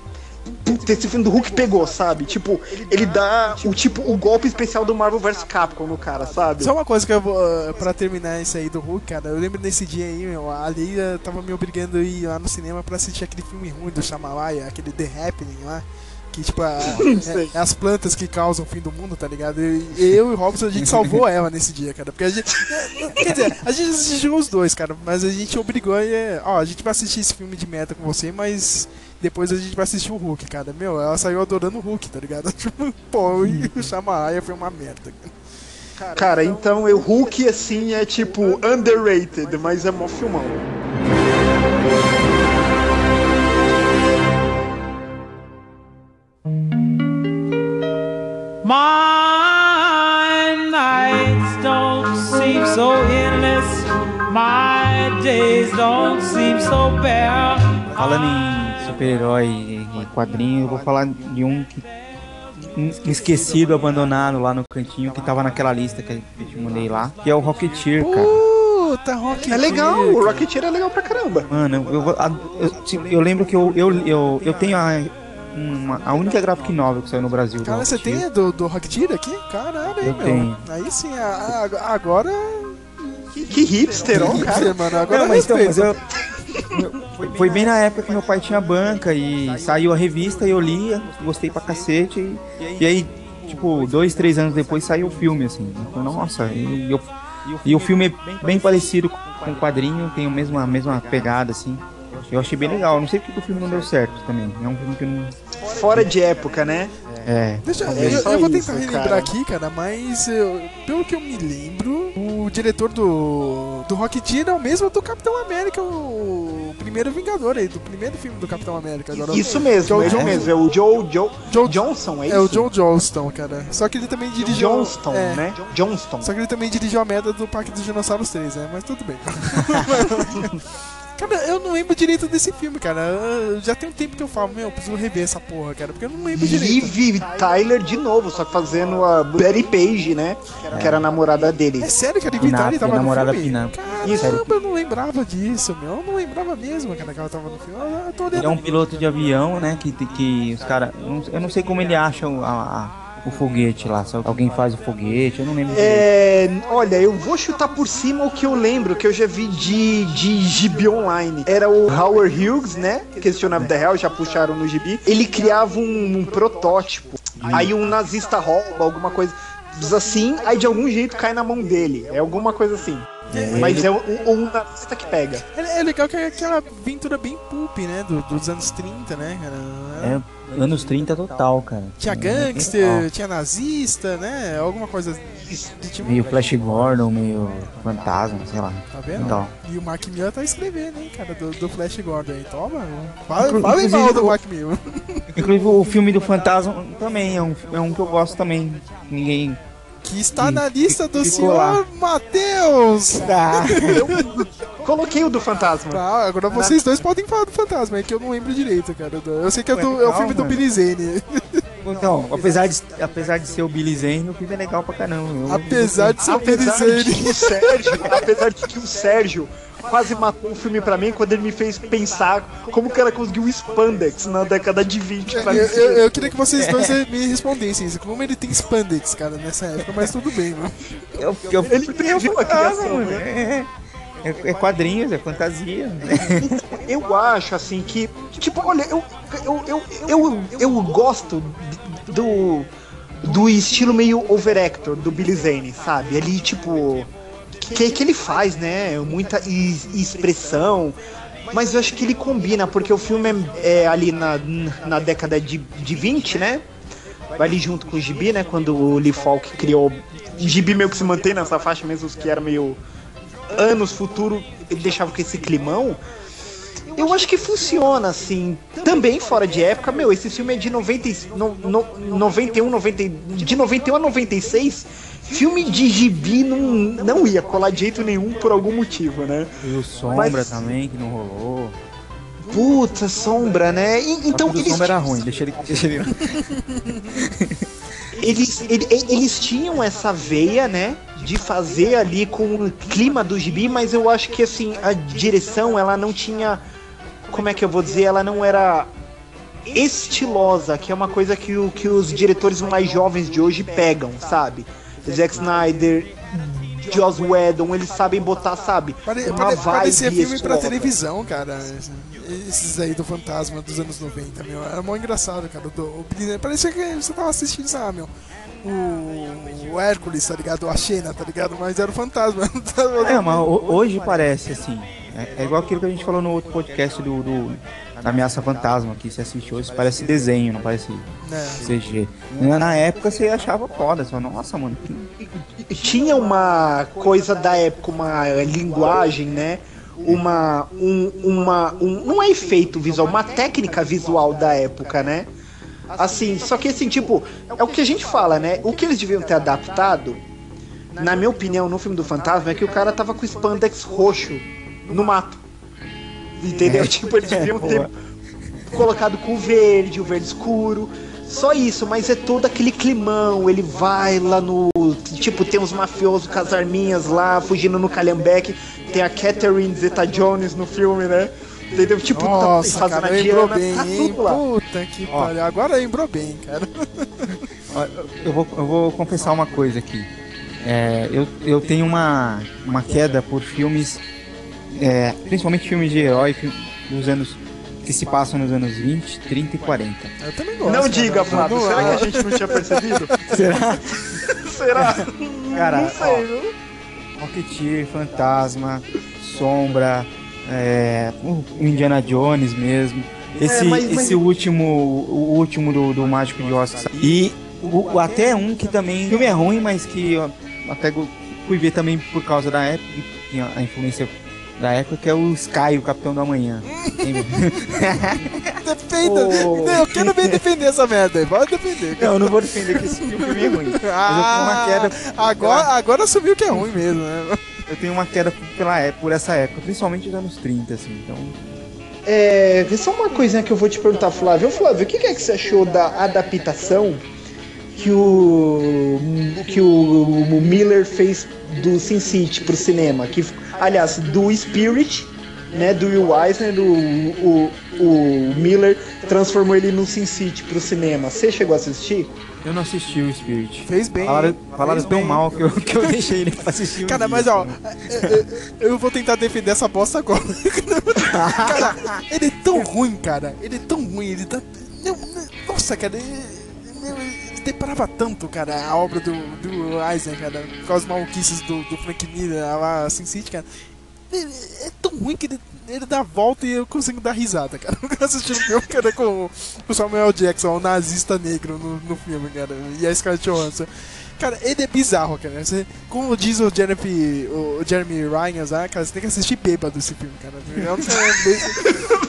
Puta, esse filme do Hulk pegou, sabe? Tipo, ele dá o tipo o golpe especial do Marvel vs Capcom no cara, sabe? Só uma coisa que eu vou. ah, Pra terminar isso aí do Hulk, cara, eu lembro nesse dia aí, meu, a Leila tava me obrigando a ir lá no cinema pra assistir aquele filme ruim do Shyamalan, aquele The Happening lá. Que, tipo, a- é, é as plantas que causam o fim do mundo, tá ligado? E eu e o Robson, a gente salvou ela nesse dia, cara. Porque a gente. Quer dizer, a gente assistiu os dois, cara. Mas a gente obrigou e. é, Ó, a gente vai assistir esse filme de meta com você, mas. Depois a gente vai assistir o Hulk, cara. Meu, ela saiu adorando o Hulk, tá ligado? (laughs) Tipo, pô, e o Shamaya foi uma merda. Cara, então o Hulk, assim, é tipo underrated, mas é mó filmão. My nights don't seem so endless. My days don't seem so bare. Falando em super-herói e quadrinho, eu vou falar de um que esquecido, abandonado lá no cantinho, que tava naquela lista que eu te mandei lá, que é o Rocketeer, cara. Puta, Rock É legal, o Rocketeer é legal pra caramba. Mano, eu, eu, tipo, eu lembro que eu, eu, eu, eu tenho a, uma- a única graphic novel que saiu no Brasil. Cara, você tem a do, do Rocketeer aqui? Caralho, hein, Eu meu. tenho. Aí sim, a- a- agora. Que, que hipster, ó, cara. mano, agora Não, mas, então, foi, foi bem na época que meu pai tinha banca e saiu a revista e eu lia, gostei pra cacete. E, e aí, tipo, dois, três anos depois saiu o filme, assim. Falei, nossa, e, eu- e o filme é bem parecido com o quadrinho, tem a mesma, a mesma pegada, assim. Eu achei bem legal. Não sei porque o filme não deu certo também. É um filme que não. Fora de época, né? É. Deixa, É eu, só eu vou isso, tentar relembrar cara. aqui, cara, mas eu- pelo que eu me lembro, o diretor do, do Rocketeer é o mesmo do Capitão América, o primeiro Vingador aí, do primeiro filme do Capitão América. Agora, Isso é mesmo, o ele John- mesmo. É o Joe, Joe, Joe- Johnson, é isso? É o John Johnston, cara. Só que ele também dirigiu. Johnston, é, né? Johnston. Só que ele também dirigiu a merda do Parque dos Dinossauros 3, né? Mas tudo bem. (laughs) (laughs) cara, eu não lembro direito desse filme, cara. Eu- Já tem um tempo que eu falo, meu, eu preciso rever essa porra, cara, porque eu não lembro direito. Liv Tyler de novo, só que fazendo a Betty Page, né? Que era a namorada dele. É sério que a Liv Tyler tava no namorada filme? Pinap. Caramba, Sério. eu não lembrava disso, meu. Eu não lembrava mesmo, cara, que ela tava no filme. Eu, eu tô olhando. Ele é um piloto de avião, né? Que, que os caras. Eu não sei como ele acha a- a- o foguete lá. Se alguém faz o foguete, eu não lembro. direito. É, olha, eu vou chutar por cima o que eu lembro, que eu já vi de, de gibi online. Era o Howard Hughes, né? Questionável da Real, já puxaram no gibi. Ele criava um, um protótipo. Aí um nazista rouba, alguma coisa assim, aí de algum jeito cai na mão dele. É alguma coisa assim. Mas é um, um nazista que pega. É, é legal que é aquela aventura bem pulp, né? do- dos anos 30, né, cara? É anos 30 total, cara. Tinha gangster, tinha nazista, né? Alguma coisa de tipo. Meio Flash Gordon, meio fantasma, sei lá. Tá vendo? Então. E o Mark Miller tá escrevendo, hein, cara, do, do Flash Gordon aí. Toma, fala, fala mal do Mark Miller. Inclusive o filme do Fantasma também é um, é um que eu gosto também. Ninguém. Que está na lista do senhor Matheus. (laughs) Ah, Coloquei o do fantasma. Tá, agora vocês dois podem falar do fantasma, é que eu não lembro direito, cara. Eu sei que é, do- é o filme do. Billy Zane. então, apesar de, apesar de ser o Billy Zane, o filme é legal pra caramba. Apesar de ser o Billy Zane. Sérgio, apesar de que o Sérgio quase matou o filme pra mim quando ele me fez pensar como que ela conseguiu o spandex na década de 20 pra Eu, mim. eu- eu queria que vocês dois me respondessem isso. Como ele tem spandex, cara, nessa época, mas tudo bem, mano. Eu, eu, Ele previu a criação, mano, né? é, é, é quadrinhos, é fantasia. Eu acho assim que, tipo, olha, eu eu, eu, eu, eu gosto do do estilo meio overactor do Billy Zane, sabe? Ali tipo que que ele faz, né? Muita is- expressão. Mas eu acho que ele combina, porque o filme é, é ali na, na década de, de 20, né? Vai ali junto com o Gibi, né? Quando o Lee Falk criou. Gibi meio que se mantém nessa faixa, mesmo os que era meio anos futuro, ele deixava com esse climão. Eu acho que funciona, assim. Também fora de época, meu, esse filme é de 90, e- no, no, 91, 90, de 91 a 96. Filme de gibi não, não ia colar de jeito nenhum por algum motivo, né? E o Sombra Mas- também, que não rolou. Puta, sombra, né? E- Então, então o eles, Sombra era ruim, deixa ele. Deixa ele... (laughs) eles, ele- eles tinham essa veia, né? De fazer ali com o clima do gibi, mas eu acho que assim, a direção ela não tinha. Como é que eu vou dizer? Ela não era estilosa, que é uma coisa que, o, que os diretores mais jovens de hoje pegam, sabe? Zack Snyder Joss Whedon, eles sabem botar, sabe? Pare, uma pare, vibe parecia filme pra televisão, cara. Esses aí do Fantasma dos anos 90, meu. Era mó engraçado, cara. Do, o, parecia que você tava assistindo, sabe, meu. O, o Hércules, tá ligado? A Xena, tá ligado? Mas era o Fantasma. (laughs) É, mas ho- hoje parece assim. É, é igual aquilo que a gente falou no outro podcast do, do Ameaça Fantasma, que você assiste hoje, parece desenho, não parece. CG. Na época você achava foda, você falava, nossa, mano, tinha uma coisa da época, uma linguagem, né? Uma, um, uma, um, não é efeito visual, uma técnica visual da época, né? Assim, só que assim, tipo, é o que a gente fala, né? O que eles deviam ter adaptado, na minha opinião, no filme do Fantasma, é que o cara tava com spandex roxo no mato. Entendeu? Tipo, eles deviam ter colocado com verde, o verde escuro. Só isso, mas é todo aquele climão. Ele vai lá no. Tipo, tem uns mafiosos com as arminhas lá, fugindo no Calhambeque. Tem a Catherine Zeta Jones no filme, né? Entendeu? Tipo, Nossa, tá fazendo cara, a lembrou Diana, bem, tá tudo lá. Puta que pariu. Agora lembrou bem, cara. Eu vou, eu vou confessar uma coisa aqui. É, eu, eu tenho uma, uma queda por filmes, é, principalmente filmes de herói dos anos que se passam nos anos 20, 30 e 40. Eu também gosto. Não diga, Flávio. Será que a gente não tinha percebido? (laughs) Será? (laughs) Será? Cara, não sei, viu? Rocketeer, Fantasma, Sombra, é, o Indiana Jones mesmo. Esse, mas- mas- esse último, o último do, do Mágico de Oz. E o- até um que também, o filme é ruim, mas que eu até fui ver também por causa da época, a influência da época, que é o Sky, o Capitão do Amanhã. (laughs) Defenda. Ô. Não, Eu quero bem defender essa merda aí. Pode defender. cara. não, eu não vou defender que esse filme é ruim. Mas eu tenho uma queda. agora, agora assumiu que é ruim mesmo, né? Eu tenho uma queda pela, é- por essa época, principalmente dos anos 30, assim. Então, É, só uma coisinha que eu vou te perguntar, Flávio. Ô, Flávio, o que é que você achou da adaptação que o que o, o Miller fez do Sin City pro cinema? Que, aliás, do Spirit, né, do Will Eisner, o, o, o Miller transformou ele no Sin City pro cinema. Você chegou a assistir? eu não assisti o Spirit. Fez bem. Falaram, falaram fez tão bem. mal que eu, que eu deixei ele pra assistir um Cara, dia, mas ó, assim. eu, eu- eu vou tentar defender essa bosta agora. (laughs) cara, ele é tão ruim, cara. Ele é tão ruim, ele tá. Nossa, cara, ele, ele deparava tanto, cara, a obra do, do Eisner, cara, com as maluquices do, do Frank Miller lá, Sin City, cara. Ele é tão ruim que ele, ele dá a volta e eu consigo dar risada, cara. (laughs) Eu assisti um filme, cara, com o Samuel Jackson, o nazista negro no, no filme, cara, e a Scarlett Johansson. Cara, ele é bizarro, cara. Você, como diz o Jeremy, o Jeremy Ryan, cara, você tem que assistir bêbado esse filme, cara.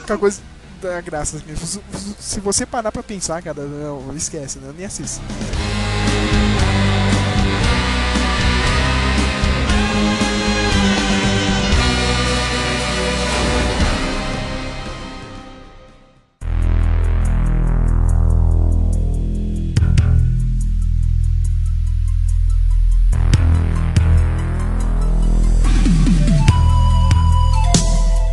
É uma coisa da graça. Se- você parar pra pensar, cara, não, esquece, né? Nem assista.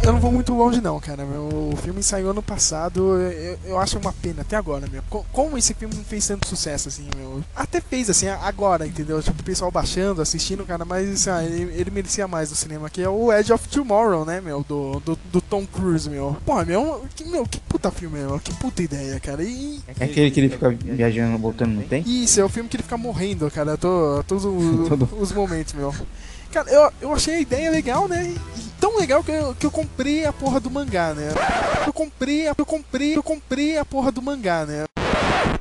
Eu longe não, cara. Meu, o filme saiu ano passado, eu, eu acho uma pena até agora, meu. Co- Como esse filme não fez tanto sucesso, assim, meu. Até fez, assim, agora, entendeu? Tipo, o pessoal baixando, assistindo, cara, mas assim, ele, ele merecia mais no cinema, que é o Edge of Tomorrow, né, meu? Do, do, do Tom Cruise, meu. Porra, meu, que, meu, que puta filme, meu. Que puta ideia, cara. E, É aquele que ele fica viajando, voltando no tempo? isso, é o filme que ele fica morrendo, cara, to- todos os, (laughs) os momentos, meu. Cara, eu, eu achei a ideia legal, né? E tão legal que eu, que eu comprei a porra do mangá, né? Eu comprei, a- eu comprei, eu comprei a porra do mangá, né?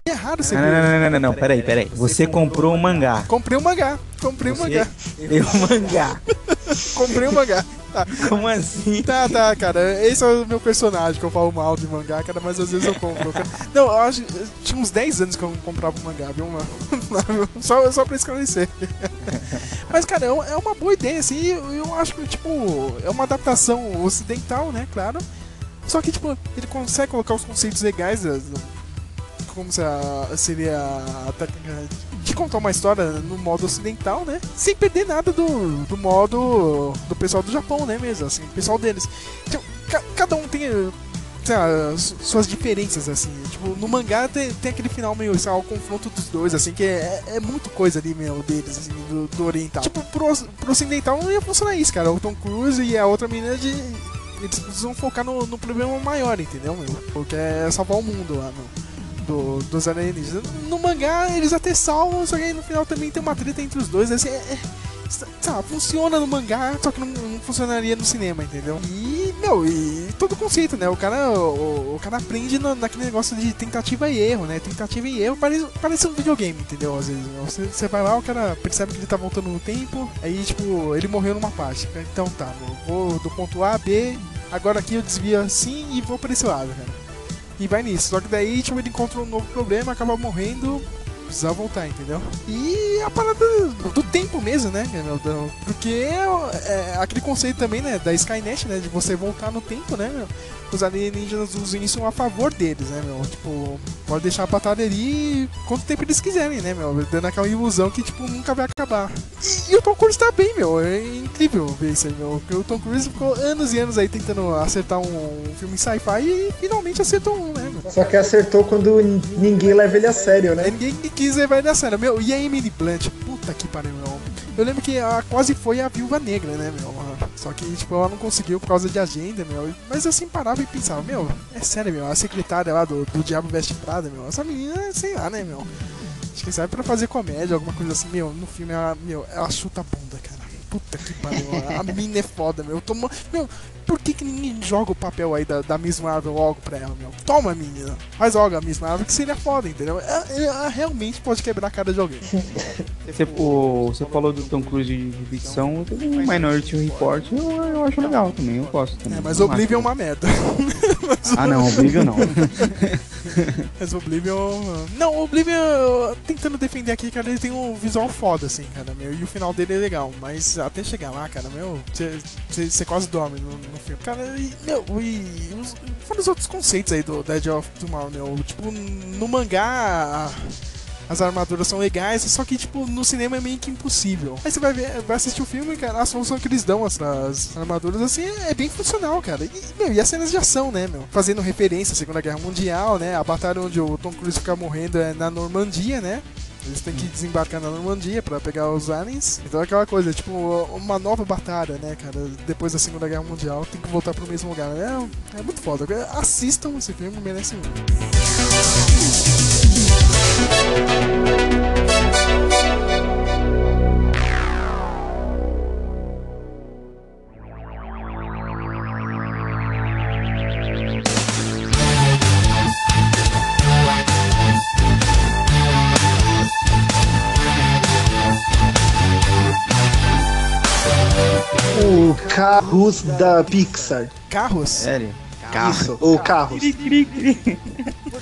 É raro você Não, não, não, não, não, não, peraí, peraí. Você comprou um mangá. Comprei o mangá, comprei o Você mangá, leu o mangá. (laughs) comprei o mangá. Tá, (laughs) Como assim? tá, tá, cara. Esse é o meu personagem que eu falo mal de mangá, cara, mas às vezes eu compro. Cara. Não, eu acho. Tinha uns 10 anos que eu comprava um mangá, viu, mano? (laughs) Só, só pra esclarecer. (laughs) Mas, cara, é uma- é uma boa ideia, assim. Eu, eu acho que, tipo, é uma adaptação ocidental, né? Claro. Só que, tipo, ele consegue colocar os conceitos legais, das- como se a- seria a técnica de contar uma história no modo ocidental, né? Sem perder nada do, do modo do pessoal do Japão, né? Mesmo, assim, o pessoal deles. Então, ca- cada um tem. lá, su- suas diferenças, assim. Tipo, no mangá tem, tem aquele final meio, sei lá, o confronto dos dois, assim, que é, é muito coisa ali, meu, deles, assim, do, do oriental. Tipo, pro, pro ocidental não ia funcionar isso, cara. O Tom Cruise e a outra menina de. Eles precisam focar no, no problema maior, entendeu, meu? Porque é salvar o mundo lá, meu. Do, dos alienígenas. No mangá eles até salvam, só que aí no final também tem uma treta entre os dois. Assim, é, é- lá, funciona no mangá, só que não, não funcionaria no cinema, entendeu? E, meu, e todo o conceito, né? O cara, o, o cara aprende no- naquele negócio de tentativa e erro, né? Tentativa e erro parece, parece um videogame, entendeu? Às vezes, meu. Você, você vai lá, o cara percebe que ele tá voltando no tempo, aí, tipo, ele morreu numa parte. Então tá, vou do ponto A a B, agora aqui eu desvio assim e vou pra esse lado, cara. E vai nisso. Só que daí, tipo, ele encontra um novo problema, acaba morrendo, precisa voltar, entendeu? E a parada do, tempo mesmo, né, meu? Porque é, é aquele conceito também, né, da Skynet, né, de você voltar no tempo, né, meu? Os alienígenas usam isso a favor deles, né, meu? Tipo, pode deixar a batalha ali quanto tempo eles quiserem, né, meu? Dando aquela ilusão que, tipo, nunca vai acabar. E, e o Tom Cruise tá bem, meu. É incrível ver isso aí, meu. Porque o Tom Cruise ficou anos e anos aí tentando acertar um, filme sci-fi e finalmente acertou um, né, meu? Só que acertou quando ninguém leva ele a sério, né? ninguém quis levar ele a sério. Meu, e a Emily Blunt? Puta que pariu, meu. Eu lembro que ela quase foi a viúva negra, né, meu? Só que, tipo, ela não conseguiu por causa de agenda, meu. Mas eu assim parava e pensava, meu, é sério, meu. A secretária lá do, do Diabo Veste Prada, meu. Essa menina, sei lá, né, meu. Acho que serve pra fazer comédia, alguma coisa assim, meu. No filme, ela, meu, ela chuta a bunda, cara. Puta que pariu. A mina é foda, meu. Toma... Meu, por que, que ninguém joga o papel aí da, da Miss Marvel logo pra ela, meu? Toma, menina. Faz logo a Miss Marvel que seria foda, entendeu? Ela, ela realmente pode quebrar a cara de alguém. (laughs) Você, o- você falou do Tom Cruise de de ficção, um Minority Report, eu, eu acho legal também, eu gosto também. É, mas Oblivion é uma merda. (laughs) Ah não, Oblivion não. (laughs) Mas Oblivion. Não, Oblivion, tentando defender aqui, cara, ele tem um visual foda, assim, cara, meu. E o final dele é legal. Mas até chegar lá, cara, meu, você quase dorme no, no Cara, e, meu, e fora os outros conceitos aí do Dead of Tomorrow, meu. Tipo, no mangá. As armaduras são legais, só que, tipo, no cinema é meio que impossível. Aí você vai ver, vai assistir o filme, cara, a solução que eles dão às, às armaduras, assim, é, é bem funcional, cara. E, meu, e as cenas de ação, né, meu? Fazendo referência à Segunda Guerra Mundial, né? A batalha onde o Tom Cruise fica morrendo é na Normandia, né? Eles têm que desembarcar na Normandia pra pegar os aliens. Então é aquela coisa, tipo, uma nova batalha, né, cara? Depois da Segunda Guerra Mundial, tem que voltar pro mesmo lugar. É, é muito foda. Assistam esse filme, merece muito. Carros da Pixar. Carros? Sério? Isso, o Carros.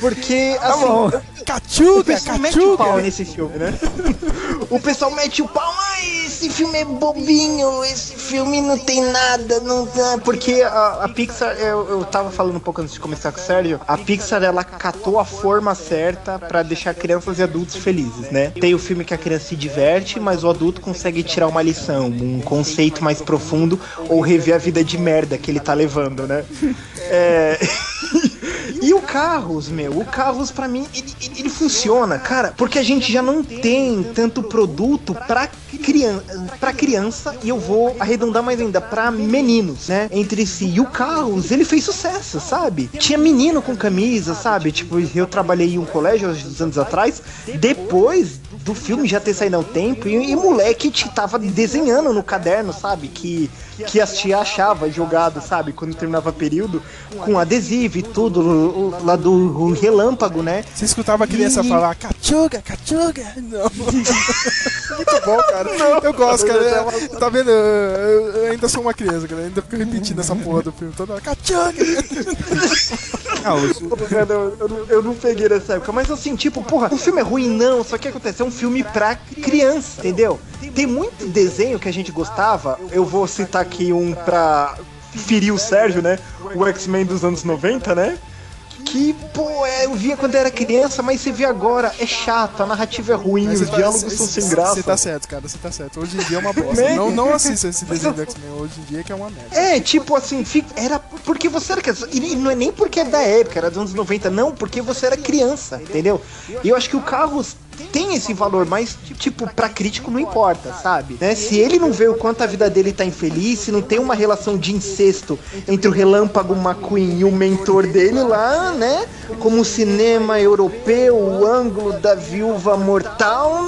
Porque, assim, o Cachuga, pessoal mete o pau cachuga! nesse filme, né? (laughs) O pessoal mete o pau, ai, esse filme é bobinho, esse filme não tem nada, não dá. Porque a, a Pixar, eu, eu tava falando um pouco antes de começar com o Sérgio, a Pixar ela catou a forma certa pra deixar crianças e adultos felizes, né? Tem o filme que a criança se diverte, mas o adulto consegue tirar uma lição, um conceito mais profundo ou rever a vida de merda que ele tá levando, né? É. (laughs) (laughs) E o Carros, meu, o Carros pra mim, ele, ele- funciona, cara, porque a gente já não tem tanto produto pra, crian pra criança, e eu vou arredondar mais ainda, pra meninos, né, entre si. E o Carros, ele fez sucesso, sabe? Tinha menino com camisa, sabe? Tipo, eu trabalhei em um colégio há uns anos atrás, depois do filme já ter saído há um tempo, e, e moleque te tava desenhando no caderno, sabe? Que, que as tia achava jogado, sabe? Quando terminava período, com adesivo e tudo, o- o- lá do relâmpago, né? Você escutava a criança E- falar cachuga, cachuga? Não. (laughs) Muito bom, cara. eu gosto, cara. É, tá vendo? Eu, eu ainda sou uma criança, cara. Eu ainda fico repetindo essa porra do filme toda hora. Cachuga! (laughs) Ah, eu, não, eu não peguei nessa época, mas assim, tipo, porra, o filme é ruim, não, só que acontece, é um filme pra criança, entendeu? Tem muito desenho que a gente gostava, eu vou citar aqui um pra ferir o Sérgio, né? O X-Men dos anos 90, né? Que, pô, é, eu via quando era criança, mas você vê agora, é chato, a narrativa é ruim, Mas os tá- diálogos cê- são cê- sem graça. Você tá certo, cara, você tá certo. Hoje em dia é uma (laughs) bosta. Não, não assista esse desenho do X-Men hoje em dia que é uma merda. É, tipo assim, fica- era porque você era criança. E não é nem porque é da época, era dos anos 90, não, porque você era criança, entendeu? E eu acho que o Carros tem esse valor, mas, tipo, pra crítico não importa, sabe? Né? Se ele não vê o quanto a vida dele tá infeliz, se não tem uma relação de incesto entre o Relâmpago McQueen e o mentor dele lá, né? Como o cinema europeu, o ângulo da viúva mortal,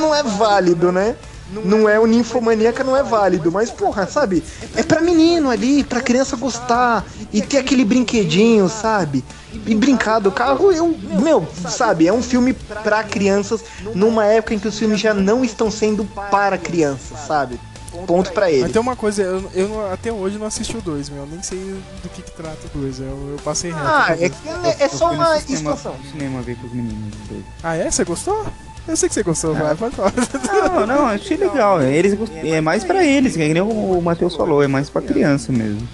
não é válido, né? Não é o ninfomaníaca, não é válido, mas porra, sabe? É pra menino ali, pra criança gostar e ter aquele brinquedinho, sabe? E brincar do carro, eu, meu, sabe? É um filme pra crianças numa época em que os filmes já não estão sendo para crianças, sabe? Ponto pra Mas ele. tem uma coisa, eu, eu até hoje não assisti o 2, meu. Nem sei do que, que trata o 2. Eu, eu passei reto. Ah, é, que é, é só Eu uma cinema- expansão. cinema ver com os meninos. Ah, é? Você gostou? Eu sei que você gostou, vai, pode falar. Não, não, achei legal. Eles, gost- é mais pra eles, que nem o Matheus falou, é mais pra criança mesmo.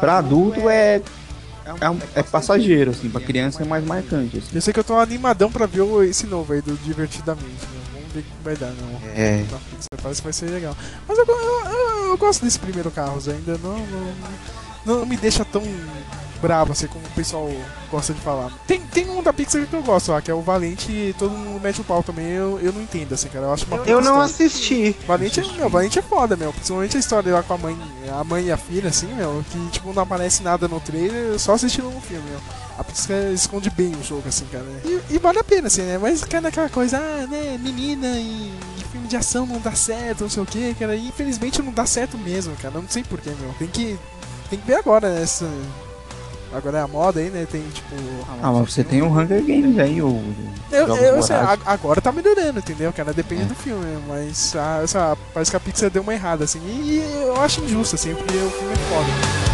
Pra adulto é, é, um- é passageiro, assim, pra criança é mais marcante. Assim. Eu sei que eu tô animadão pra ver esse novo aí do Divertidamente, né? Vamos ver o que vai dar, não. É. Na Pixar, Parece que vai ser legal. Mas eu, eu, eu- eu gosto desse primeiro Carros ainda, não, não, não me deixa tão bravo assim como o pessoal gosta de falar. Tem, tem um da Pixar que eu gosto lá, que é o Valente e todo mundo mete o pau também. Eu, eu não entendo, assim, cara. Eu acho uma puta Eu não assisti. Valente, é- meu, Valente é foda, meu. Principalmente a história lá com a mãe, a mãe e a filha, assim, meu, que tipo não aparece nada no trailer, só assistindo no filme, meu. A Pixar esconde bem o jogo, assim, cara. E, e vale a pena, assim, né? Mas cara, aquela coisa, ah, né, menina e, e filme de ação não dá certo, não sei o que, cara. E infelizmente não dá certo mesmo, cara. Eu não sei porquê, meu. Tem que. Tem que ver agora, né? Essa, agora é a moda aí, né? Tem tipo. Ah, mas você tem o Hunger Games aí, o. Eu, eu, sei, Vorazes. a- agora tá melhorando, entendeu, cara? Depende É. do filme, mas ah, sei lá, parece que a Pixar deu uma errada, assim. E, e eu acho injusto, assim, porque o filme é foda.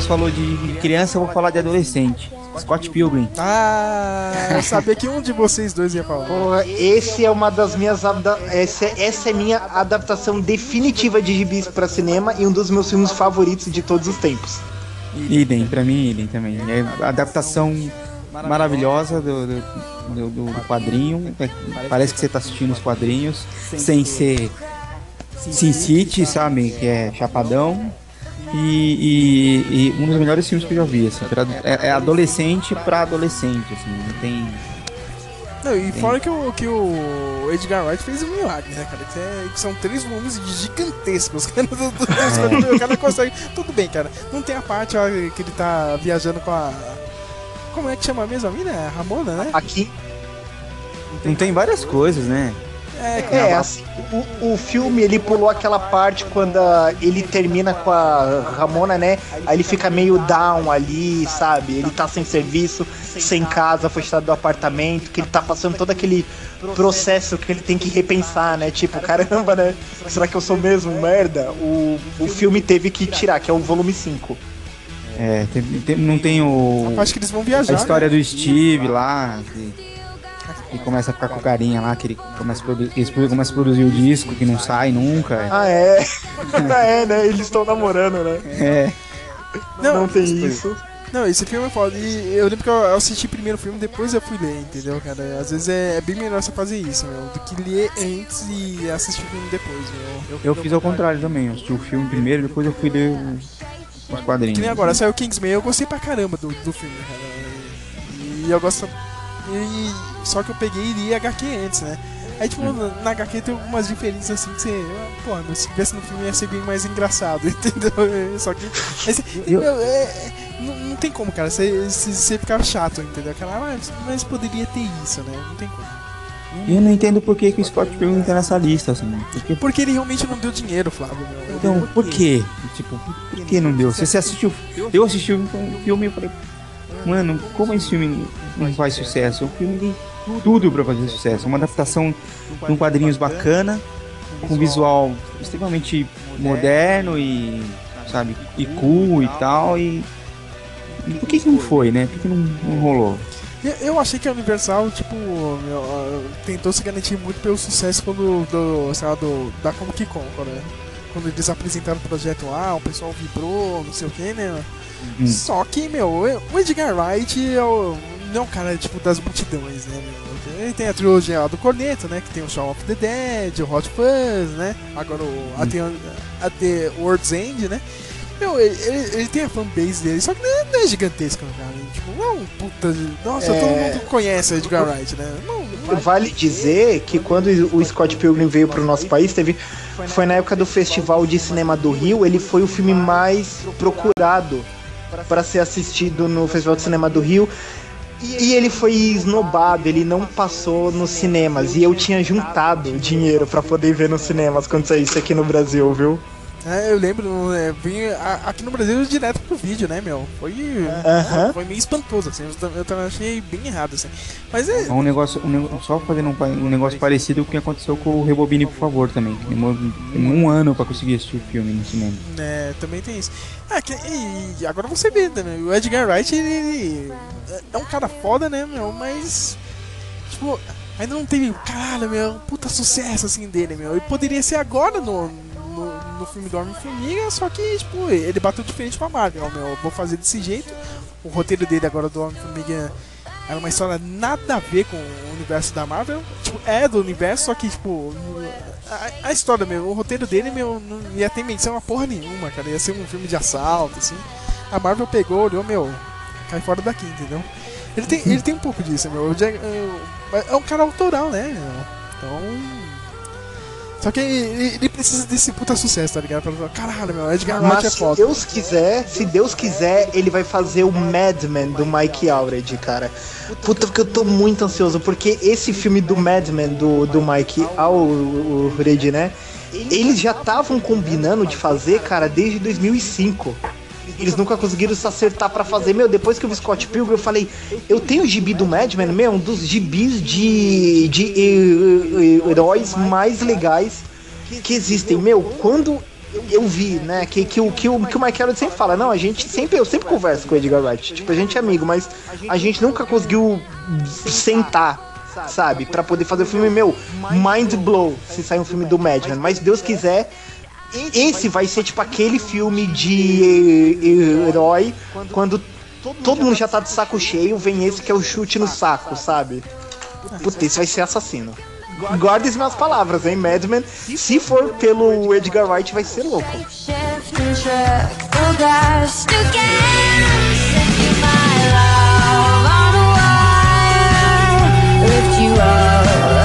Matheus falou de criança, eu vou falar de adolescente. Scott Pilgrim. Ah, eu sabia que um de vocês dois ia falar. Porra, esse é uma das minhas essa, essa é minha adaptação definitiva de gibis pra cinema e um dos meus filmes favoritos de todos os tempos. Idem, pra mim, idem também. É a adaptação maravilhosa do, do, do- do quadrinho. É, parece que você tá assistindo os quadrinhos, sem ser Sin City, sabe? Que é chapadão. E, e- e um dos melhores filmes que eu já vi, assim, pra- é, é adolescente pra adolescente, assim, não tem. Não, e fora que o, que o Edgar Wright fez um milagre, né, cara? Que, é- que são três volumes gigantescos, (laughs) cara. Do, do, do- o cara consegue. Tudo bem, cara. Não tem a parte ó, que ele tá viajando com a. Como é que chama mesmo a mina? É a Ramona, né? Aqui Não tem várias coisas, né? É, É, assim, o, o filme ele pulou aquela parte quando ah, ele termina com a Ramona, né? Aí ele fica meio down ali, sabe? Ele tá sem serviço, sem casa, foi tirado do apartamento, que ele tá passando todo aquele processo que ele tem que repensar, né? Tipo, caramba, né? Será que eu sou mesmo merda? O, o filme teve que tirar, que é o volume 5. É, tem- tem- não tem o. Acho que eles vão viajar. A história né? do Steve lá, que, que começa a ficar com carinha lá, que ele começa a, produ- eles começa a produzir o disco, que não sai nunca. Ah, é? (laughs) é, né? Eles estão namorando, né? É. Não, tem isso. Não, esse filme é foda. E eu lembro que eu assisti primeiro o filme, depois eu fui ler, entendeu, cara? Às vezes é, é bem melhor você fazer isso, meu, do que ler antes e assistir o filme depois, meu. Eu fiz ao contrário também, eu assisti o filme primeiro, depois eu fui ler os, os quadrinhos. Que nem agora, saiu Kingsman, eu gostei pra caramba do, do filme, cara. E eu gosto. E, só que eu peguei e li HQ antes, né? Aí, tipo, na, na HQ tem algumas diferenças assim que você. Pô, mas se tivesse no filme ia ser bem mais engraçado, (laughs) entendeu? Só que. você- Eu- meu, é- é- não, não tem como, cara. Você, você, você ficar chato, entendeu? Aquela, ah, mas, mas poderia ter isso, né? Não tem como. E eu não entendo por que, que o Scott Pilgrim tá nessa lista, assim. Porque, Porque ele realmente não deu dinheiro, Flávio. Meu. então, por quê? Tipo, por que não deu? Se você assistiu. Eu assisti o filme e falei, mano, como esse filme não faz sucesso? O filme tem tudo pra fazer sucesso. Uma adaptação de um quadrinhos bacana, com visual extremamente moderno e, sabe, e cool e tal. E, e por que, que não foi, né? Por que, que não, não rolou? Eu, achei que a Universal, tipo, meu, ah, tentou se garantir muito pelo sucesso quando, do, sei lá, do, da Comic Con, quando, quando eles apresentaram o projeto lá, o pessoal vibrou, não sei o que, né? Hum. Só que, meu, o Edgar Wright é o, não é um cara, tipo, das multidões, né, meu? Ele tem a trilogia lá do Corneto, né, que tem o Shaun of the Dead, o Hot Fuzz, né? Agora o, a, The, a The World's End, né? Meu, ele, ele, tem a fanbase dele, só que não é, não é gigantesca, cara. Tipo, não é um puta. Nossa, É. todo mundo conhece Edgar Wright, né? Não, não Vale dizer que quando o Scott Pilgrim veio pro nosso país, teve foi na época do Festival de Cinema do Rio, ele foi o filme mais procurado para ser assistido no Festival de Cinema do Rio. E ele foi esnobado, ele não passou nos cinemas. E eu tinha juntado dinheiro para poder ver nos cinemas quando saísse aqui no Brasil, viu? É, eu lembro, é, vim a- aqui no Brasil direto pro vídeo, né, meu? Foi, Aham. foi meio espantoso, assim. Eu, eu também achei bem errado, assim. Mas é. É um negócio, um só fazendo um, um negócio parecido com o que aconteceu com o Rebobine, por favor, também. que Demorou um ano pra conseguir assistir o filme no cinema. É, também tem isso. Ah, que- e agora você vê, né? O Edgar Wright, ele, ele é um cara foda, né, meu? Mas, tipo, ainda não teve, caralho, meu, um puta sucesso, assim, dele, meu. E poderia ser agora no, no, filme do Homem-Formiga, só que, tipo, ele bateu diferente com a Marvel, meu. Eu vou fazer desse jeito. O roteiro dele agora do Homem-Formiga era uma história nada a ver com o universo da Marvel. Tipo, é do universo, só que, tipo, a, a história, meu, o roteiro dele, meu, não ia ter menção a porra nenhuma, cara. Ia ser um filme de assalto, assim. A Marvel pegou, olhou, meu, cai fora daqui, entendeu? Ele tem, ele tem um pouco disso, meu. É, é um cara autoral, né? Então. Só que ele, ele precisa desse puta sucesso, tá ligado? Pra falar, caralho, meu, Edgar Wright é Mas se foda. Deus quiser, se Deus quiser, ele vai fazer o Madman do Mike Allred, cara. Puta, porque eu tô muito ansioso, porque esse filme do Madman do, do Mike Allred, né? Eles já estavam combinando de fazer, cara, desde 2005. Eles nunca conseguiram se acertar pra fazer. Meu, depois que eu vi Scott Pilgrim, eu falei, eu tenho o gibi do Madman, meu, um dos gibis de, de eh, eh, heróis mais legais que existem. Meu, quando eu vi, né, que, que, o, que, o, que o Mike Allred sempre fala, não, a gente sempre, eu sempre converso com o Edgar Wright, tipo, a gente é amigo, mas a gente nunca conseguiu sentar, sabe, pra poder fazer o filme, meu, mind blow, se sair um filme do Madman, mas Deus quiser, esse vai ser tipo aquele filme de eh, herói, quando todo mundo já tá de saco cheio, vem esse que é o chute no saco, sabe? Puta, esse vai ser assassino. Guarda as minhas palavras, hein, Madman. Se for pelo Edgar Wright, vai ser louco. Track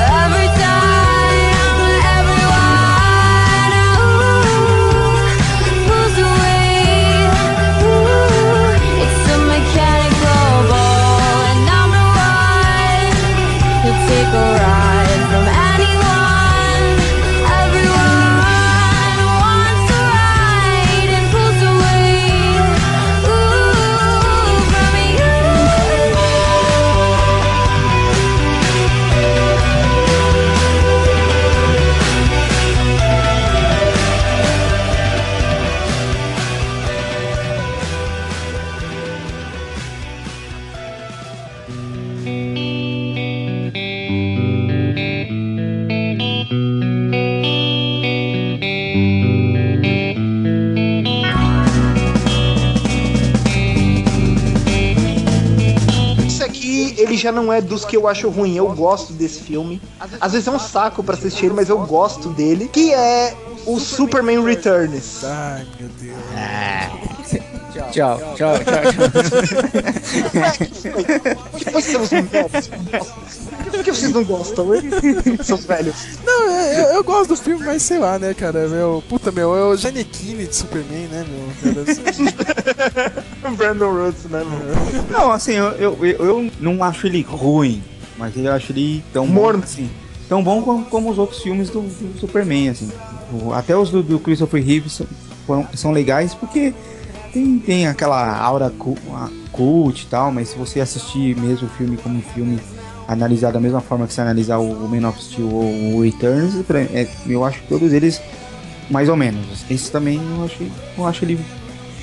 dos que eu acho ruim. Eu gosto desse filme. Às vezes é um saco pra assistir ele, mas eu gosto dele. Que é o Superman Returns. Ai, meu Deus. Tchau, tchau, tchau, tchau. Por que você usa um Por que você vocês não gostam, hein? Seus velhos. Não, eu, eu- eu gosto do filme, mas sei lá, né, cara? Meu, puta, meu, é o Janequine de Superman, né, meu? Cara, (laughs) Brandon Rhodes, né, meu? Não, assim, eu, eu, eu, não acho ele ruim, mas eu acho ele tão Morno. bom assim. Tão bom como, como os outros filmes do, do Superman, assim. O- até os do, do Christopher Reeve são, são legais porque tem, tem aquela aura cult e tal, mas se você assistir mesmo o filme como um filme analisar da mesma forma que você analisar o, Man of Steel ou o Returns, é, eu acho que todos eles mais ou menos. Esse também eu acho, eu acho ele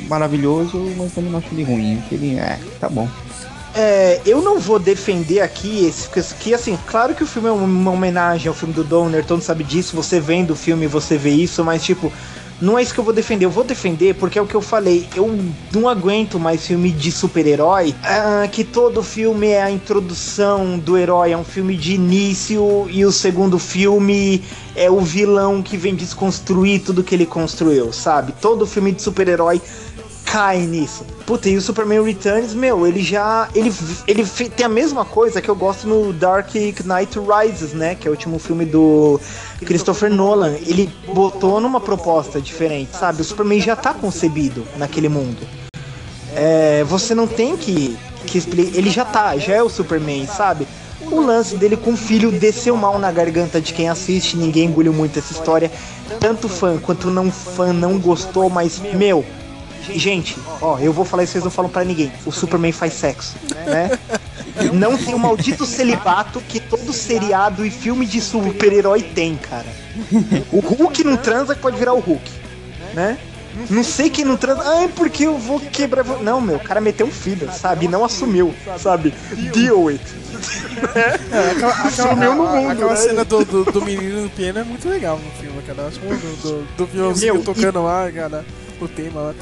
maravilhoso, mas também não acho ele ruim. Acho ele, é, tá bom. É, eu não vou defender aqui esse que assim, claro que o filme é uma homenagem ao filme do Donner, todo mundo sabe disso, você vendo o filme, você vê isso, mas tipo, não é isso que eu vou defender. Eu vou defender porque é o que eu falei, eu não aguento mais filme de super-herói, ah, que todo filme é a introdução do herói, é um filme de início e o segundo filme é o vilão que vem desconstruir tudo que ele construiu, sabe? Todo filme de super-herói cai nisso. Puta, e o Superman Returns, meu, ele já. Ele, ele tem a mesma coisa que eu gosto no Dark Knight Rises, né? Que é o último filme do Christopher Nolan. Ele botou numa proposta diferente, sabe? O Superman já tá concebido naquele mundo. É, você não tem que, que explicar. Ele já tá, já é o Superman, sabe? O lance dele com o filho desceu mal na garganta de quem assiste, ninguém engoliu muito essa história. Tanto fã quanto não fã não gostou, mas, meu, Gente, ó, eu vou falar isso, vocês não falam pra ninguém. O Superman faz sexo, né? Não tem o maldito celibato que todo seriado e filme de super-herói tem, cara. O Hulk não transa que pode virar o Hulk, né? Não sei quem não transa. Ai, porque eu vou quebrar. Não, meu, o cara meteu um filho, sabe? E não assumiu, sabe? Deal with. É, aquela, aquela, Sumiu no a- mundo, aquela né? cena do, do, do menino no piano é muito legal no filme, cara. Acho do, do, do violãozinho tocando lá, cara. O tema lá.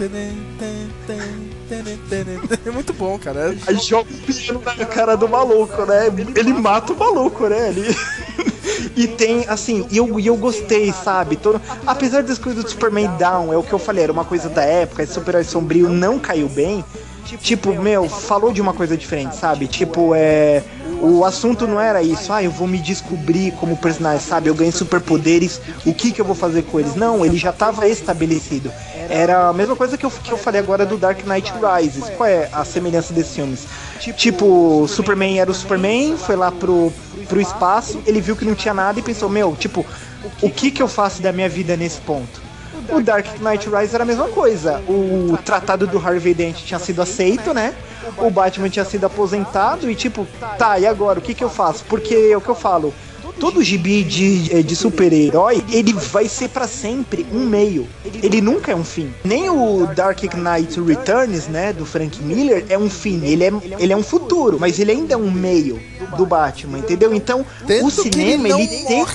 É muito bom, cara. Aí joga o piano na cara do maluco, né? Ele mata o maluco, né? Ele... (laughs) E tem, assim, e eu, eu gostei, sabe? Todo... Apesar das coisas do Superman Down, é o que eu falei, era uma coisa da época, esse super-herói sombrio não caiu bem. Tipo, meu, falou de uma coisa diferente, sabe? Tipo, é. O assunto não era isso, ah, eu vou me descobrir como personagem, sabe? Eu ganhei superpoderes, o que que eu vou fazer com eles? Não, ele já estava estabelecido. Era a mesma coisa que eu, que eu falei agora do Dark Knight Rises. Qual é a semelhança desses filmes? Tipo, Superman era o Superman, foi lá pro, pro espaço, ele viu que não tinha nada e pensou, meu, tipo, o que que eu faço da minha vida nesse ponto? O Dark Knight Rises era a mesma coisa. O tratado do Harvey Dent tinha sido aceito, né? O Batman tinha sido aposentado e tipo, tá, e agora? O que que eu faço? Porque é o que eu falo. Todo gibi de, eh, de super-herói, ele vai ser pra sempre um meio. Ele nunca é um fim. Nem o Dark Knight Returns, né, do Frank Miller, é um fim. Ele é, ele é um futuro, mas ele ainda é um meio do Batman, entendeu? Então, Tanto o cinema, ele, ele, tem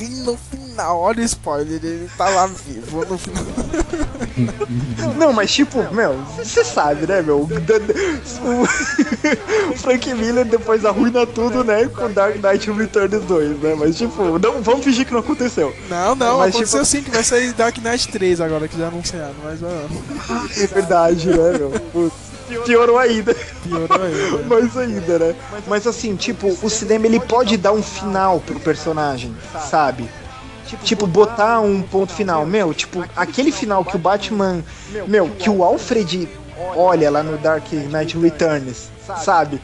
final. Olha o spoiler, ele tá lá vivo no final. (laughs) Não, mas tipo, meu, você sabe, né, meu? O, Frank Miller depois arruina tudo, né, com Dark Knight Returns 2, né? Mas tipo, não vamos fingir que não aconteceu. Não, não, Mas, aconteceu tipo- sim que vai sair Dark Knight 3 agora, que já anunciaram, mas ó, (laughs) É verdade, né, meu? Putz. Piorou ainda. piorou aí. (laughs) Mais ainda, né? Mas assim, tipo, o cinema ele pode dar um final pro personagem, sabe? Tipo, botar um ponto final. Meu, tipo, aquele final que o Batman. Meu, que o Alfred olha lá no Dark Knight Returns, sabe?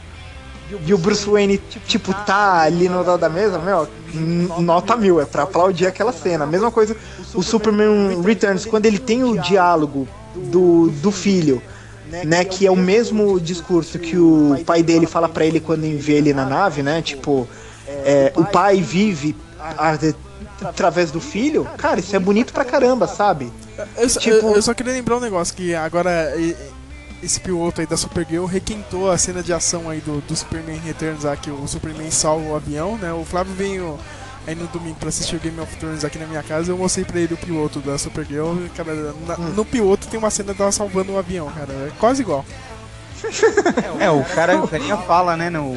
E o Bruce Wayne, tipo, tá ali no lado da mesa, meu, nota mil, é pra aplaudir aquela cena. Mesma coisa, o Superman Returns, quando ele tem o diálogo do, do filho, né, que é o mesmo discurso que o pai dele fala pra ele quando vê ele na nave, né, tipo, é, o pai vive a- através do filho, cara, isso é bonito pra caramba, sabe? Eu, só- Tipo- eu- eu só queria lembrar um negócio, que agora esse piloto aí da Supergirl requentou a cena de ação aí do, do Superman Returns, lá, que o Superman salva o avião, né? O Flávio veio aí no domingo pra assistir o Game of Thrones aqui na minha casa, eu mostrei pra ele o piloto da Supergirl, e, cara, na- Hum. no piloto tem uma cena dela salvando o avião, cara, é quase igual. É, o cara, o carinha fala, né, no...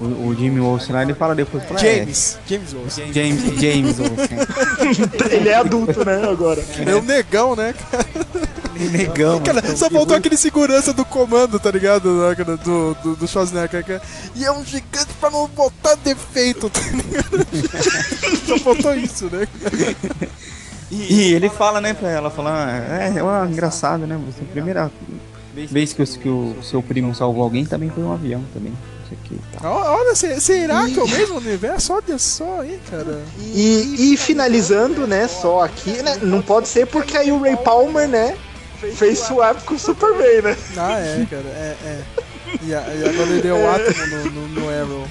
O, o Jimmy Olsen lá, ele fala depois fala, é, James, James Olsen. James, James Olsen. (laughs) Ele é adulto, né, agora. É um negão, né, cara? Negão. Cara, mano. só faltou aquele segurança do comando, tá ligado? né, cara, Do, do, do Schwarzenegger. cara. E é um gigante pra não botar defeito, (laughs) tá ligado? só faltou isso, né? E ele fala, né, pra ela, fala, ah, é, é engraçado, né? Você, a primeira vez que o, que o seu primo salvou alguém também foi um avião também. Aqui e tal. Ó, Olha, se- será que é o mesmo universo? Olha só aí, cara. E, e finalizando, né, só aqui, né, não pode ser porque aí o Ray Palmer, né, fez swap com o Superman, né? Ah, é, cara, é, é. E, e agora ele é o átomo no, no, no Arrow.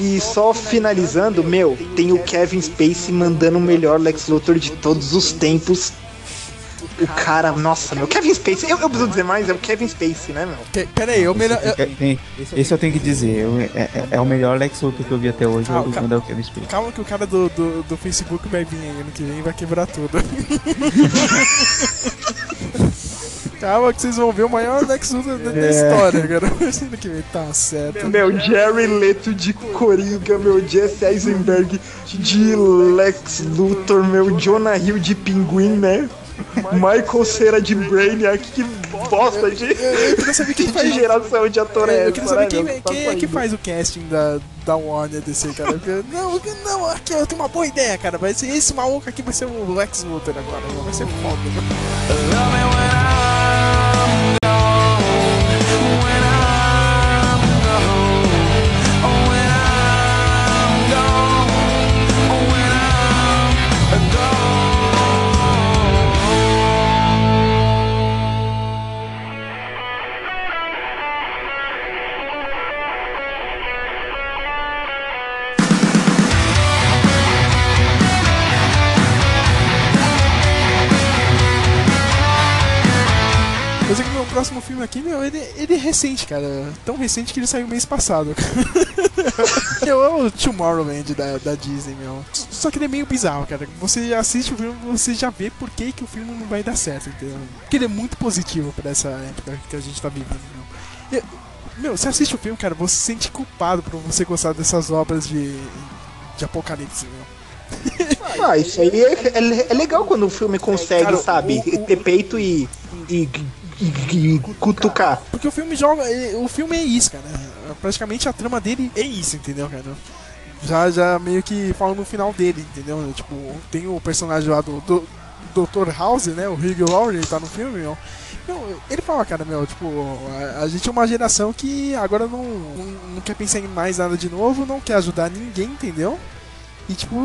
E só finalizando, meu, tem o Kevin Spacey mandando o melhor Lex Luthor de todos os tempos. O cara, nossa, meu, Kevin Spacey, eu, eu preciso dizer mais, é o Kevin Spacey, né, meu? Que- Pera aí, eu melhor. eu- É, tem- esse eu tenho que dizer, eu- é, é- é o melhor Lex Luthor que eu vi até hoje, Ah, o ca- é o Kevin Spacey. Calma que o cara do, do, do Facebook vai vir aí ano que vem e vai quebrar tudo. (laughs) Calma que vocês vão ver o maior Lex Luthor da, da É. história, cara. Ano que vem, tá certo. Meu, Jerry Leto de Coringa, meu, Jesse Eisenberg de Lex Luthor, meu, Jonah Hill de Pinguim, né? Michael Cera de Brainiac, que bosta de, Eu queria saber quem (laughs) de geração de ator é Eu queria saber né, quem, meu, tá quem é que faz o casting da, da Warner DC, cara. (laughs) Porque, não, não, aqui eu tenho uma boa ideia, cara. Vai ser esse maluco aqui vai ser o Lex Luthor agora. Vai ser foda. né? Filme aqui, meu, ele, ele é recente, cara. Tão recente que ele saiu mês passado. (laughs) eu amo o Tomorrowland da, da Disney, meu. Só que ele é meio bizarro, cara. Você assiste o filme, você já vê por que, que o filme não vai dar certo, entendeu? Porque ele é muito positivo pra essa época que a gente tá vivendo, meu. E- meu, você assiste o filme, cara, você se sente culpado por você gostar dessas obras de, de apocalipse, meu. (laughs) Ah, isso aí é, é- é legal quando o filme consegue, Cara, sabe, o- o- ter peito e, e, e- cutucar. Porque o filme joga. O filme é isso, cara. Praticamente a trama dele é isso, entendeu, cara? Já, já meio que fala no final dele, entendeu? Tipo, tem o personagem lá do, do Dr. House, né? O Hugh Laurie, ele tá no filme, meu. Meu, ele fala, cara, meu, tipo, a, a gente é uma geração que agora não, não, não quer pensar em mais nada de novo, não quer ajudar ninguém, entendeu? E tipo.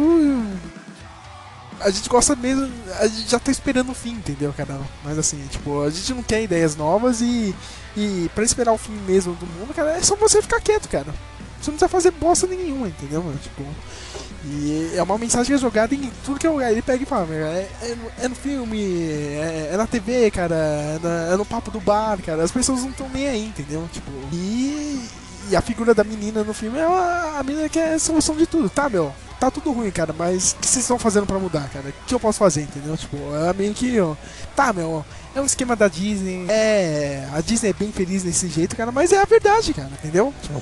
A gente gosta mesmo. A gente já tá esperando o fim, entendeu, cara? Mas assim, tipo, a gente não quer ideias novas e. E pra esperar o fim mesmo do mundo, cara, é só você ficar quieto, cara. Você não precisa fazer bosta nenhuma, entendeu? mano? Tipo. E é uma mensagem jogada em tudo que é lugar. Ele pega e fala, é, é é no filme, é, é na TV, cara, é, na- é no papo do bar, cara. As pessoas não estão nem aí, entendeu? Tipo, e, e a figura da menina no filme é a menina que é a solução de tudo, tá, meu? Tá tudo ruim, cara, mas o que vocês estão fazendo pra mudar, cara? O que eu posso fazer, entendeu? Tipo, é meio que, ó, tá, meu, é um esquema da Disney, é. A Disney é bem feliz desse jeito, cara, mas é a verdade, cara, entendeu? Tipo,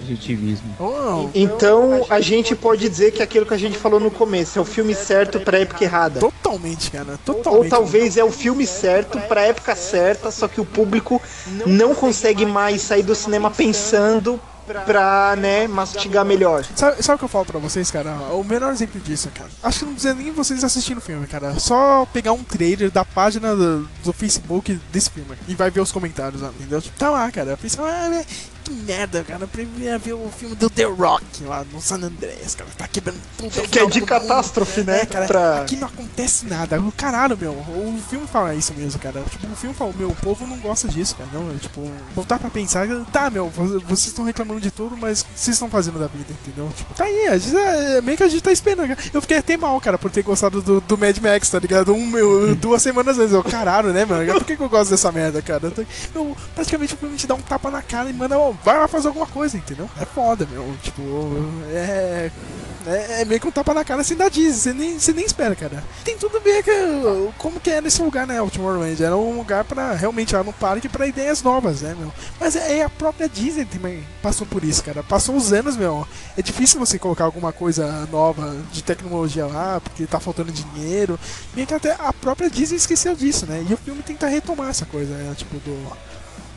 Positivismo. oh, Então a gente pode dizer que aquilo que a gente falou no começo é o filme certo pra época errada. totalmente, cara, totalmente. Ou talvez é o filme certo pra época certa, só que o público não consegue mais sair do cinema pensando pra, né, mastigar melhor. Sabe, sabe o que eu falo pra vocês, cara? O melhor exemplo disso, cara. Acho que não precisa nem vocês assistirem o filme, cara. Só pegar um trailer da página do, do Facebook desse filme e vai ver os comentários entendeu? Tipo, tá lá, cara. Pensa, ah, né, que merda, cara. Eu preferia ver o filme do The Rock lá no San Andreas, cara. Tá quebrando tudo. Que é final de do catástrofe, mundo. né? É, cara. Pra- Aqui não acontece nada. Caralho, meu. O filme fala isso mesmo, cara. Tipo, o filme fala, meu, o povo não gosta disso, cara. Não, tipo, voltar pra pensar, tá, meu, vo- vocês estão reclamando de tudo, mas o que vocês estão fazendo da vida, entendeu? Tipo, tá aí, a gente, é, meio que a gente tá esperando, cara. Eu fiquei até mal, cara, por ter gostado do, do Mad Max, tá ligado? Um, meu, (laughs) duas semanas antes. Eu, caralho, né, mano? Por que, que eu gosto dessa merda, cara? Eu praticamente o filme te dá um tapa na cara e manda, ó, vai lá fazer alguma coisa, entendeu? É foda, meu. Tipo, é. É, é meio que um tapa na cara assim da Disney, você nem, você nem espera, cara. Tem tudo a ver com como que é nesse lugar, né, Tomorrowland. Era um lugar pra, realmente, lá no parque pra ideias novas, né, meu. Mas é, é a própria Disney também passou por isso, cara. Passou os anos, meu. É difícil você colocar alguma coisa nova de tecnologia lá, porque tá faltando dinheiro. Meio que até a própria Disney esqueceu disso, né. E o filme tenta retomar essa coisa, né, tipo, do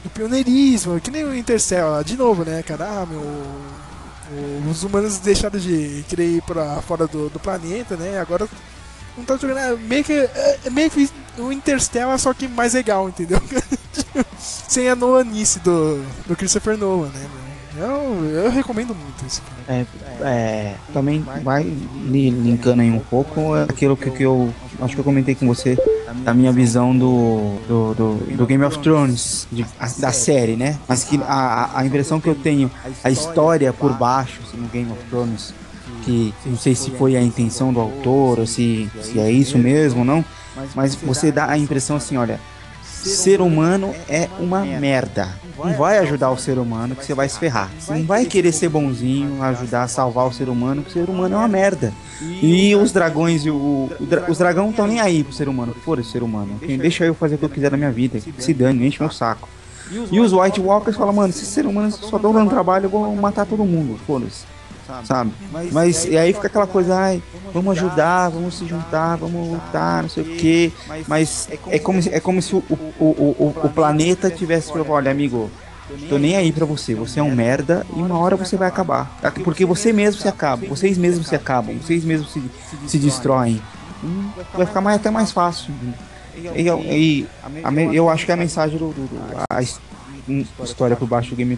do pioneirismo, que nem o Interstellar, de novo, né, cara? Ah, meu. Os humanos deixaram de querer ir pra fora do, do planeta, né? Agora não tá jogando. é meio que. É, é meio que o Interstellar, só que mais legal, entendeu? (laughs) Sem a Nolanice do, do Christopher Nolan, né? Eu, eu recomendo muito esse filme. É, é, também vai li- linkando aí um pouco aquilo que, que eu acho que eu comentei com você da minha visão do, do, do- do Game of Thrones, de- a- da série, né? Mas que a, a impressão que eu tenho, a história por baixo assim, no Game of Thrones, que não sei se foi a intenção do autor ou se, se é isso mesmo não, mas você dá a impressão assim, olha, ser humano é uma merda. Não vai ajudar o ser humano que você vai se ferrar. Você não vai querer ser bonzinho, ajudar a salvar o ser humano, que o ser humano é uma merda. E os dragões e o. o dra- os dragões estão nem aí pro ser humano. Fora ser humano. Deixa eu fazer o que eu quiser na minha vida. Se dane, enche meu saco. E os White Walkers falam, mano, esses seres humanos só estão dando trabalho, eu vou matar todo mundo. Foda-se. Sabe? Mas e aí fica aquela coisa, ai, vamos ajudar, vamos se juntar, vamos lutar, não sei o quê. Mas é como se, é como se o, o, o, o, planeta tivesse falado, olha, amigo, tô nem aí pra você, você é um merda e uma hora você vai acabar. Porque você mesmo se acaba, vocês mesmos se acabam, vocês mesmos se, se destroem. Hum, Vai ficar mais, até mais fácil. E, eu- e a me- eu acho que a mensagem do, do- do- a história por baixo do Game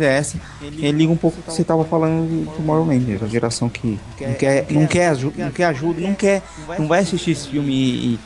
é essa. Ele liga um pouco o que você tava falando do Tomorrowland, a geração que não quer, não quer, aju- não quer ajuda, não quer, não vai assistir esse filme e, e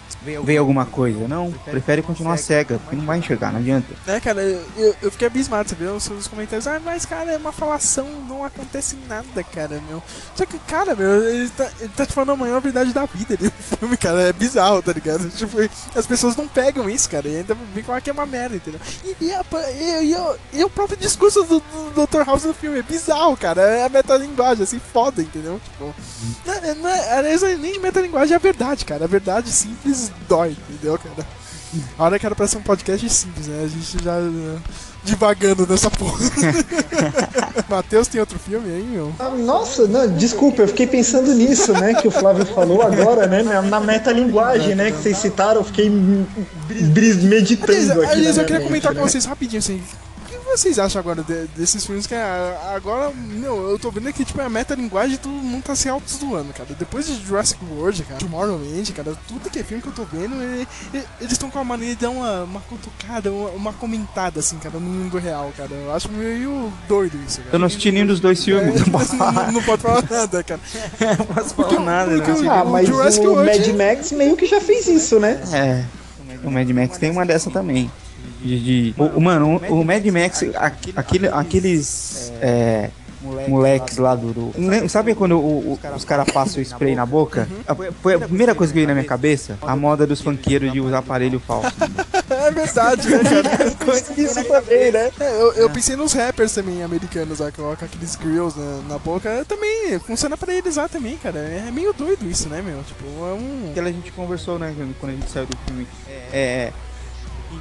ver alguma coisa, não. Prefere continuar cega, porque não vai enxergar, não adianta. É, cara, eu, eu fiquei abismado, você viu os comentários. Ah, mas, cara, é uma falação, não acontece nada, cara, meu. Só que, cara, meu, ele tá, ele tá te falando a maior verdade da vida no (laughs) filme, cara. É bizarro, tá ligado? Tipo, as pessoas não pegam isso, cara, e ainda vem falar que é uma merda, entendeu? E, e, a- e- e o- e o próprio discurso do, do Dr. House no filme é bizarro, cara. É a metalinguagem, assim, foda, entendeu? Tipo, não, é- não é, aliás, nem metalinguagem, é a verdade, cara. A verdade simples dói, entendeu, cara? A hora que era pra ser um podcast simples, né? A gente já uh, divagando nessa porra. (laughs) Matheus tem outro filme aí, meu? Ah, Nossa, não, desculpa, eu fiquei pensando nisso, né? Que o Flávio falou agora, né? Na, metalinguagem, né? Que vocês citaram, eu fiquei meditando Aliás, aqui. aliás, eu queria comentar com né? vocês rapidinho, assim. O que vocês acham agora de- desses filmes que é, agora, meu, eu tô vendo que tipo, é a metalinguagem todo mundo tá se auto-zoando, cara. Depois de Jurassic World, cara, Tomorrowland, cara, tudo que é filme que eu tô vendo, ele- ele- eles estão com a maneira de dar uma, uma cutucada, uma, uma comentada, assim, cara, no mundo real, cara. Eu acho meio doido isso, cara. Eu não assisti nenhum dos dois filmes, (laughs) não posso não, falar. não pode falar nada, cara. (laughs) Não posso falar nada, porque o- Ah, mas Jurassic o World- Mad Max meio que já fez isso, né? É, o Mad Max tem uma dessa também. De, de- o, o- mano, o, o Mad Max, aquele, aqueles é, moleques lá do. sabe quando o- o- os caras passam o spray na boca? A- Foi a primeira coisa que veio na minha cabeça? A moda dos funkeiros de usar aparelho falso. (laughs) É verdade, né, cara? (laughs) Isso também, né? É, eu, eu pensei nos rappers também americanos lá, que colocam aqueles grills na, na boca. Também funciona pra eles lá também, cara. É meio doido isso, né, meu? Tipo, é um. Aquela a gente conversou, né, quando a gente saiu do filme. É.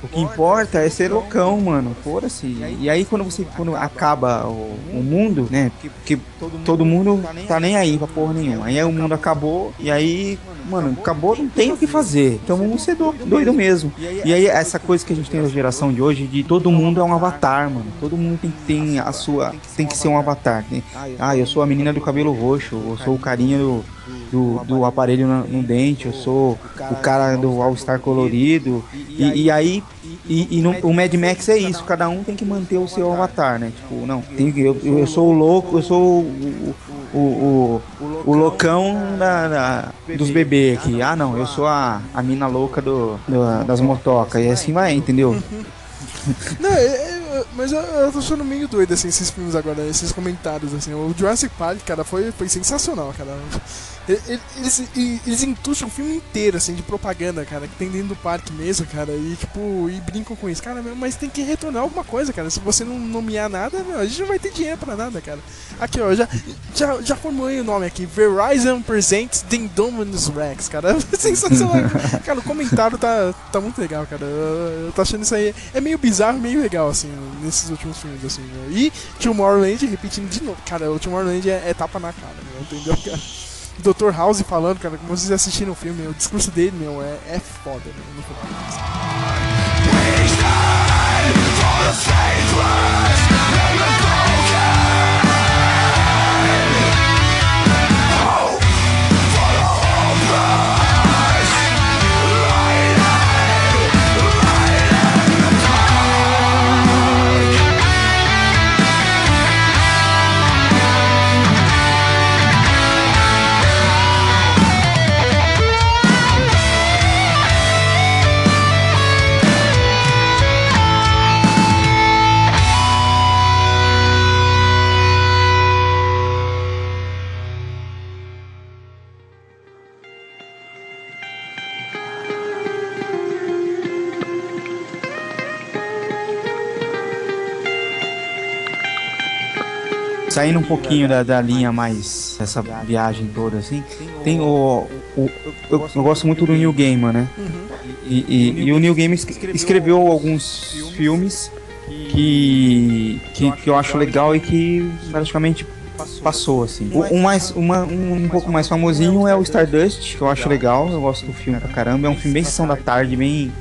O que importa é ser loucão, mano. Foda-se. E aí quando você quando acaba o, o mundo, né? Porque todo mundo tá nem aí pra porra nenhuma. Aí o mundo acabou e aí, mano, acabou, não tem o que fazer. Então vamos ser do- doido mesmo. E aí essa coisa que a gente tem na geração de hoje de todo mundo é um avatar, mano. Todo mundo tem, tem a sua. Tem que ser um avatar. né? Ah, eu sou a menina do cabelo roxo, eu sou o carinha do, do, do aparelho no, no dente, eu sou o cara do All-Star colorido. E, e aí, e, e no- o Mad Max é isso, cada um tem que manter o seu avatar, né? Tipo, não, tem que, eu, eu sou o louco, eu sou o, o, o, o loucão da, da- dos bebês aqui. Ah, não, eu sou a, a mina louca do, do- das motocas. E assim vai, entendeu? (laughs) Não, é- é- mas eu, eu tô achando meio doido, assim, esses filmes agora, esses comentários, assim. O Jurassic Park, cara, foi, foi sensacional, cara. Eles, eles o filme inteiro, assim, de propaganda, cara, que tem dentro do parque mesmo, cara, e tipo, e brincam com isso. Cara, mas tem que retornar alguma coisa, cara. Se você não nomear nada, meu, a gente não vai ter dinheiro pra nada, cara. Aqui, ó, já, já, já formulei o nome aqui. Verizon Presents The Indominus Rex, cara. (laughs) Sensacional. cara, o comentário tá, tá muito legal, cara. Eu, eu tô achando isso aí. É meio bizarro, meio legal, assim, nesses últimos filmes, assim, meu. E Tomorrowland, repetindo de novo. Cara, o Tomorrowland é, é tapa na cara, meu, entendeu, cara? Dr. House falando, cara, como vocês assistiram o filme, o discurso dele, meu, é, é foda, meu. no filme. Saindo um pouquinho da, da linha mais essa viagem toda assim, tem o, o eu, eu gosto muito do Neil Gaiman, né? E, e- e o Neil Gaiman es- escreveu alguns filmes que, que que eu acho legal e que praticamente passou assim. O, um mais uma, um, um pouco mais famosinho é o Stardust, que eu acho legal, eu gosto do filme pra caramba, é um filme bem sessão da tarde, bem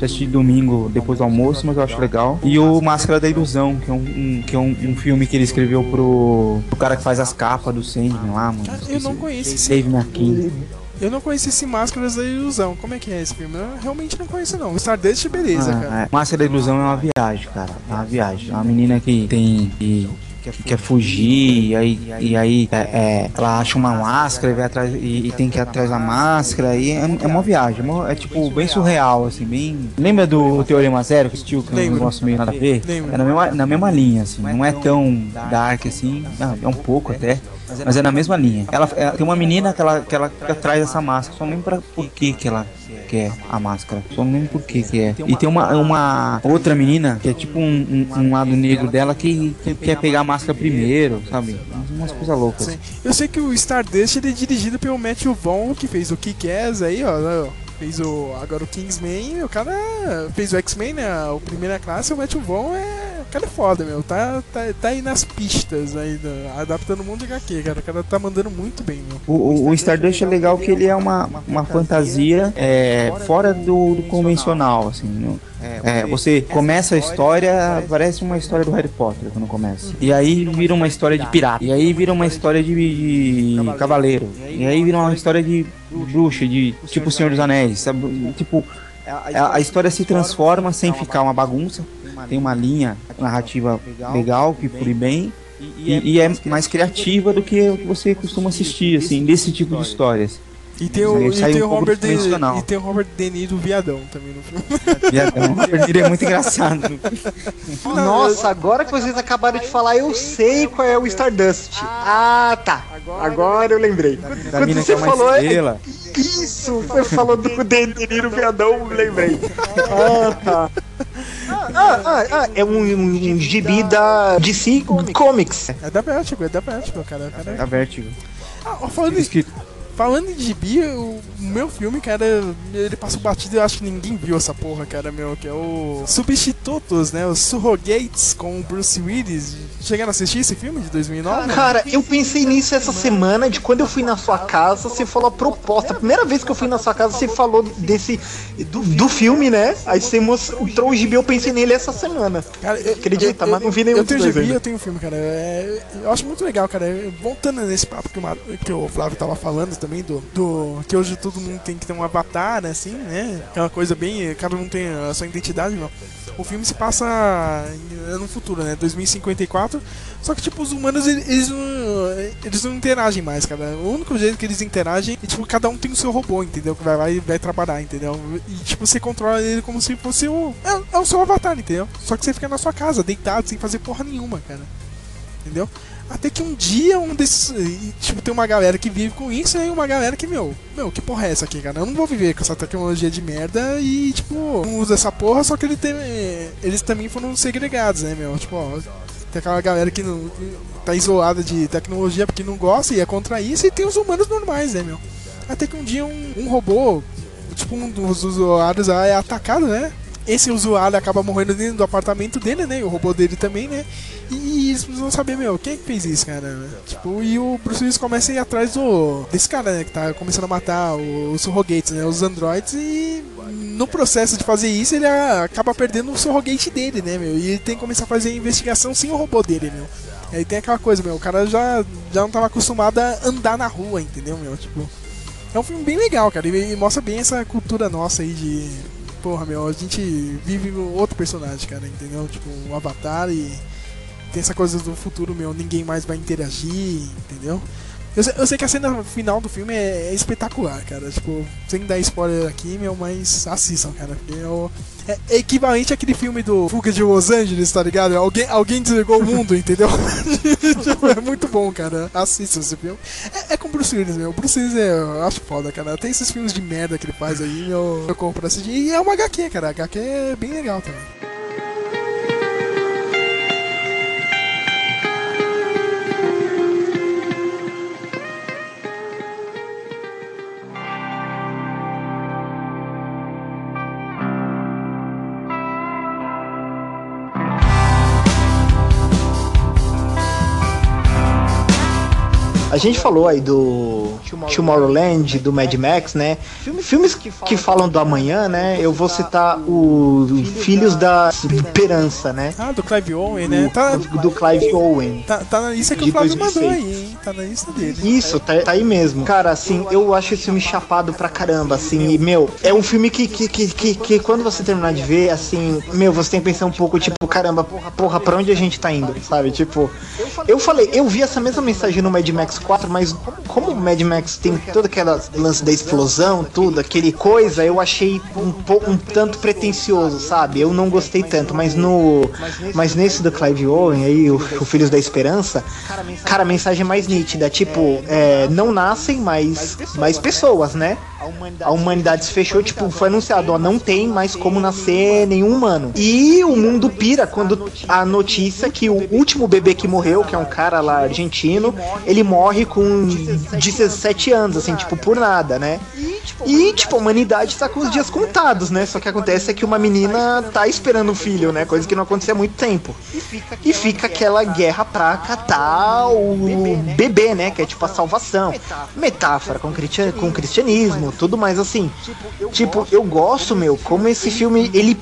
já assisti domingo depois do almoço, mas eu acho legal. E o Máscara da Ilusão, que é um, um- que é um, um filme que ele escreveu pro, pro cara que faz as capas do Sandman lá, mano. Cara, eu não conheço esse Dave. Eu não conheci esse Máscaras da Ilusão. Como é que é esse filme? Eu realmente não conheço, não. Stardust, beleza, Ah, cara. é. Máscara da Ilusão é uma viagem, cara. É uma viagem. É uma menina que tem. Que quer fugir, e aí, e aí é, é, ela acha uma máscara e, vai atrás, e, e tem que ir atrás da máscara, e é, é uma viagem, é, é, tipo bem surreal, assim, bem. Lembra do Teorema Zero que assistiu, que eu não gosto meio nada a ver? É na mesma, na mesma linha, assim, não é tão dark assim, não, é um pouco até. Mas é na mesma linha. Ela, é- tem uma menina que ela, que ela atrás dessa máscara, só lembro pra por que que ela quer a máscara. Só lembro por que que é. E tem uma, uma outra menina, que é tipo um, um, um lado negro dela, que, que quer pegar a máscara primeiro, sabe? Umas coisas loucas. Sim. Eu sei que o Stardust ele é dirigido pelo Matthew Vaughn, que fez o Kick-Ass aí, ó. né, ó. Fez o, agora o Kingsman, o cara fez o X-Men, né? O primeira classe, o Matthew Vaughn é. Cara é foda, meu. Tá, tá, tá aí nas pistas aí, da- adaptando o mundo de HQ, cara. O cara tá mandando muito bem, meu. O, o, o Stardust é legal que ele é uma, uma fantasia é, fora do, do convencional, assim. no- é, você começa a história, parece uma história do Harry Potter quando começa. E aí vira uma história de pirata. E aí vira uma história de, de cavaleiro. E aí vira uma história de bruxa, de tipo Senhor dos Anéis, sabe? Tipo, a, a história se transforma sem ficar uma bagunça. Tem uma linha narrativa legal que flui bem. E, e é mais criativa do que o que você costuma assistir, assim, desse tipo de histórias. E tem o, e tem um Robert do De, e tem o Robert De Niro viadão também no filme. (laughs) Viadão. O (laughs) Robert De Niro é muito engraçado. Nossa, agora que vocês acabaram de falar, eu sei qual é o Stardust. Ah, tá. Agora eu lembrei. Da Quando você é falou, é- estrela. isso, você falou do De Niro viadão, eu lembrei. (laughs) Ah, tá. Ah, ah, ah, é um, um, um gibi da DC Comics. É da Vertigo, é da Vertigo, cara. Cara Da Vertigo. Ah, falando, em, Escrito. Falando em gibi, o meu filme, cara, ele passou batido e eu acho que ninguém viu essa porra, cara, meu, que é o Substitutos, né? Os Surrogates com o Bruce Willis. Chegaram a assistir esse filme de 2009? Cara, eu pensei nisso essa semana, de quando eu fui na sua casa, você falou a proposta. A primeira vez que eu fui na sua casa, você falou desse. do, do filme, né? Aí você mostrou o gibi, eu pensei nele essa semana. Cara, eu, Acredita, eu- mas não vi nenhum Eu tenho gibi, ainda. eu tenho filme, cara. É, eu acho muito legal, cara. Voltando nesse papo que o, que o Flávio tava falando também, do, do que hoje todo mundo tem que ter um avatar, assim, né? Aquela coisa bem. Cada um tem a sua identidade, não. O filme se passa em- no futuro, né? 2054. Só que, tipo, os humanos, eles, não, eles não interagem mais, cara. O único jeito que eles interagem é, tipo, cada um tem o seu robô, entendeu? Que vai, vai, vai trabalhar, entendeu? E, tipo, você controla ele como se fosse o... É, é o seu avatar, entendeu? Só que você fica na sua casa, deitado, sem fazer porra nenhuma, cara. Entendeu? Até que um dia um desses. Tipo, tem uma galera que vive com isso e uma galera que, meu, meu, que porra é essa aqui, cara? Eu não vou viver com essa tecnologia de merda e, tipo, não usa essa porra, só que ele tem, eles também foram segregados, né, meu? Tipo, ó, tem aquela galera que não que tá isolada de tecnologia porque não gosta e é contra isso, e tem os humanos normais, né, meu? Até que um dia um, um robô, tipo, um dos usuários é atacado, né? Esse usuário acaba morrendo dentro do apartamento dele, né? E o robô dele também, né? E eles precisam saber, meu, quem é que fez isso, cara? Tipo, e o Bruce Willis começa a ir atrás do. desse cara, né? Que tá começando a matar os surrogates, né? Os androids e. No processo de fazer isso, ele acaba perdendo o surrogate dele, né, meu? E ele tem que começar a fazer a investigação sem o robô dele, meu. Aí tem aquela coisa, meu, o cara já, já não tava acostumado a andar na rua, entendeu, meu? Tipo. É um filme bem legal, cara. E mostra bem essa cultura nossa aí de. Porra, meu, a gente vive outro personagem, cara, entendeu? Tipo, um avatar e. Tem essa coisa do futuro, meu, ninguém mais vai interagir, entendeu? Eu sei, eu sei que a cena final do filme é, é espetacular, cara. Tipo, sem dar spoiler aqui, meu, mas assistam, cara. Porque o- é- é equivalente àquele filme do Fuga de Los Angeles, tá ligado? Alguém, alguém desligou o mundo, entendeu? (laughs) Tipo, é muito bom, cara. Assistam esse filme. É, é com o Bruce Willis, meu. Bruce Willis é, eu acho foda, cara. Tem esses filmes de merda que ele faz aí, meu. Eu compro pra assistir. E é uma HQ, cara. A HQ é bem legal também. Gente falou aí do Tomorrowland, do Mad Max, né? Filmes que, que falam do amanhã, né? Eu vou citar o Filhos da Esperança, né? Ah, do Clive Owen, né? Tá, Do, do Clive Owen. tá, tá na lista que De o Flávio 2006. mandou aí, hein? Tá na lista dele. Isso, tá, tá aí mesmo. Cara, assim, eu acho esse filme chapado pra caramba, assim, e, meu, é um filme que, que, que, que, que quando você terminar de ver, assim, meu, você tem que pensar um pouco, tipo, caramba, porra, porra, pra onde a gente tá indo, sabe? Tipo, eu falei, eu vi essa mesma mensagem no Mad Max 4, mas como o Mad Max tem todo aquele lance da explosão, tudo, aquele coisa, eu achei um pouco um tanto pretencioso, sabe? Eu não gostei tanto, mas no mas nesse do Clive Owen aí, o, o Filhos da Esperança, cara, a mensagem é mais nítida, tipo, é, não nascem mais mais pessoas, né? A humanidade se fechou, tipo, foi anunciado, ó, não tem mais como nascer nenhum humano. E o mundo pira quando a notícia que o último bebê que morreu, que é um cara lá argentino, ele morre com 17 anos, assim, tipo, por nada, né? E, tipo, a humanidade tá com os dias contados, né? Só que acontece é que uma menina tá esperando um filho, né? Coisa que não acontecia há muito tempo. E fica aquela guerra pra catar o bebê, né? Que é tipo a salvação. Metáfora com, cristian- com cristianismo, tudo mais assim. Tipo, eu gosto, meu, como esse filme, ele,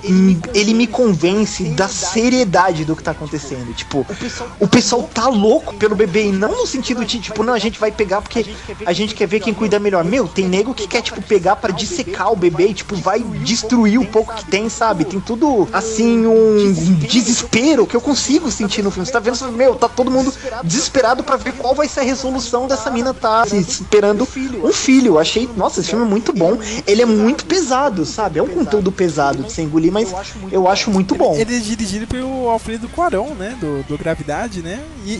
ele me convence da seriedade do que tá acontecendo. Tipo, o pessoal tá louco pelo bebê e não no sentido de, tipo, não, a gente vai pegar porque a gente quer ver quem cuida melhor. Meu, tem nego que quer, tipo, pegar pra dissecar o bebê e, tipo, vai destruir o pouco que tem, sabe? Tem tudo, assim, um desespero que eu consigo sentir no filme. Você tá vendo, meu, tá todo mundo desesperado pra ver qual vai ser a resolução dessa mina tá esperando um filho. Achei, nossa, esse filme é muito bom. Ele é muito pesado, sabe? É um conteúdo pesado de se engolir, mas eu acho muito bom. Ele é dirigido pelo Alfredo Cuarón, né? Do, do Gravidade, né? E,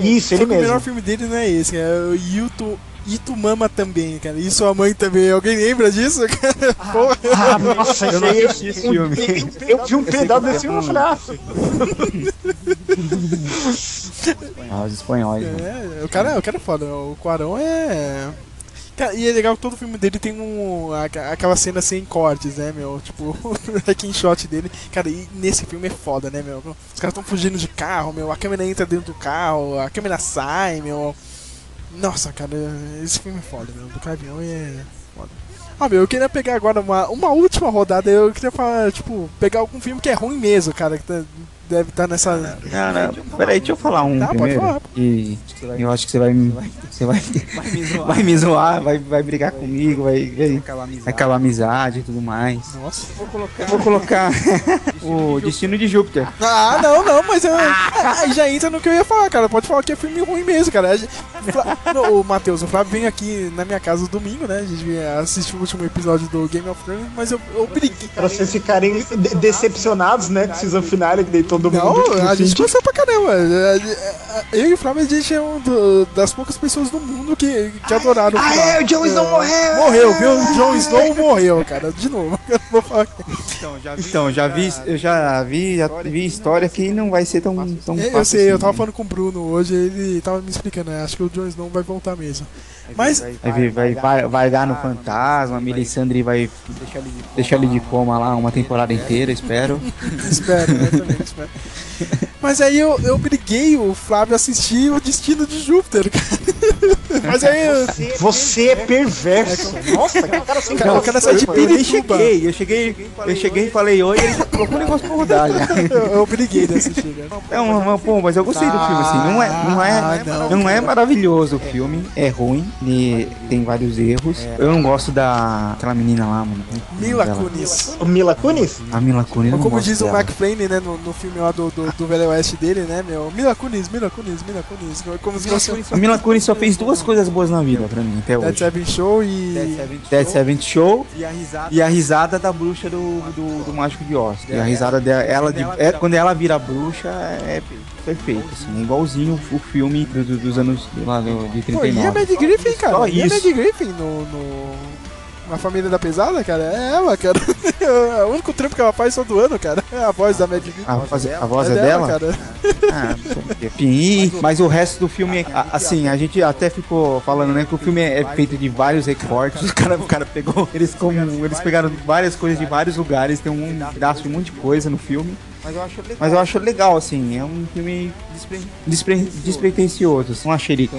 e- Isso, só ele que O melhor mesmo. filme dele não é esse, é o Yuto. Itumama também, cara. E sua mãe também. Alguém lembra disso? cara? Porra. Ah, (laughs) nossa, Eu não assisti esse filme. Eu, vi um pedaço desse filme e falei, ah, Ah, os espanhóis. É, o cara, o cara é foda. O Quarão é. E é legal que todo filme dele tem um, aquela cena sem cortes, né, meu? Tipo, (laughs) o shot dele. Cara, e nesse filme é foda, né, meu? Os caras estão fugindo de carro, meu. A câmera entra dentro do carro, a câmera sai, meu. Nossa, cara, esse filme é foda, meu. Do caminhão é foda. Ah, meu, eu queria pegar agora uma, uma última rodada. Eu queria falar, tipo, pegar algum filme que é ruim mesmo, cara. Que tá- deve estar nessa. Não, não, peraí, deixa eu falar um Tá, pode primeiro. falar. E eu acho que você vai me. Você vai, vai me zoar, vai, vai brigar comigo, vai, vai, vai acabar a amizade e tudo mais. Nossa. Eu vou colocar (laughs) O Destino de Júpiter. Ah, não, não, mas eu, (laughs) aí já entra no que eu ia falar, cara. Pode falar que é filme ruim mesmo, cara. (laughs) Não, O Matheus, o Flávio veio aqui na minha casa domingo, né? A gente veio assistir o último episódio do Game of Thrones, mas eu, eu briguei. Pra vocês ficarem de- decepcionados, né? Com season finale, que daí todo mundo. Não, a gente gostou pra caramba. Eu e o Flávio, a gente é um do- das poucas pessoas do mundo que, que adoraram o Ah, final. é, o Jon Snow morreu! Morreu, viu? O Jon Snow morreu, cara. De novo. (laughs) Eu não vou falar. Então, já vi, eu já vi, já vi história que não vai ser tão, tão Eu, fácil eu sei, eu assim, tava né? falando com o Bruno hoje, ele tava me explicando, né? Acho que o Jon Snow vai voltar mesmo. Mas, Vai, vir- vai, vai, vai dar no fantasma, a Melisandre vai deixar ele de coma lá uma temporada inteira, espero. (laughs) espero, né? Também espero. (laughs) Mas aí eu, eu briguei o Flávio a assistir o Destino de Júpiter, cara. (laughs) Mas aí eu, Você é perverso. Nossa, que cara sem Cara, cara sai de Pirituba. cheguei, eu cheguei, eu cheguei e falei oi e ele colocou o negócio pra rodar já. eu, eu briguei de assistir, cara. Não, mas, pô, mas eu gostei do filme, assim. Não é, não é, Ah, não. não é maravilhoso o filme. É ruim, e tem vários erros. Eu não gosto da aquela menina lá, mano. É o nome Mila? Kunis. O Mila Kunis? A Mila Kunis. Como diz o dela. McFlane, né, no, no filme lá do, do, do Velho Oeste dele, né, meu? Mila Kunis, Mila Kunis, Mila Kunis. Como se fosse A Mila Kunis só fez duas coisas boas na vida pra mim até Dead hoje. Seven Show e... Dead Seventh Show e a risada da bruxa do, do, do Mágico de Oz. E a risada dela, ela de, é, quando ela vira bruxa, é perfeito, assim, é igualzinho o filme do- do- dos anos lá, de Pô, e a 39. Mad Griffin, cara? Só e a isso. Mad Griffin no, no... Na família da pesada, cara, é ela, cara. (laughs) o único trampo que ela faz todo ano, cara, é a voz da Mad. A voz, a voz é, dela, dela? cara. Ah, enfim, e- mas o resto do filme, a- assim, a gente até ficou falando, né, que o filme é feito de vários recortes. (laughs) O cara, o cara pegou, eles, como, eles pegaram várias coisas de vários lugares, tem um pedaço de um monte de coisa no filme. Mas eu acho legal, assim, é um filme despre, despre, despretensioso. assim. Não achei ele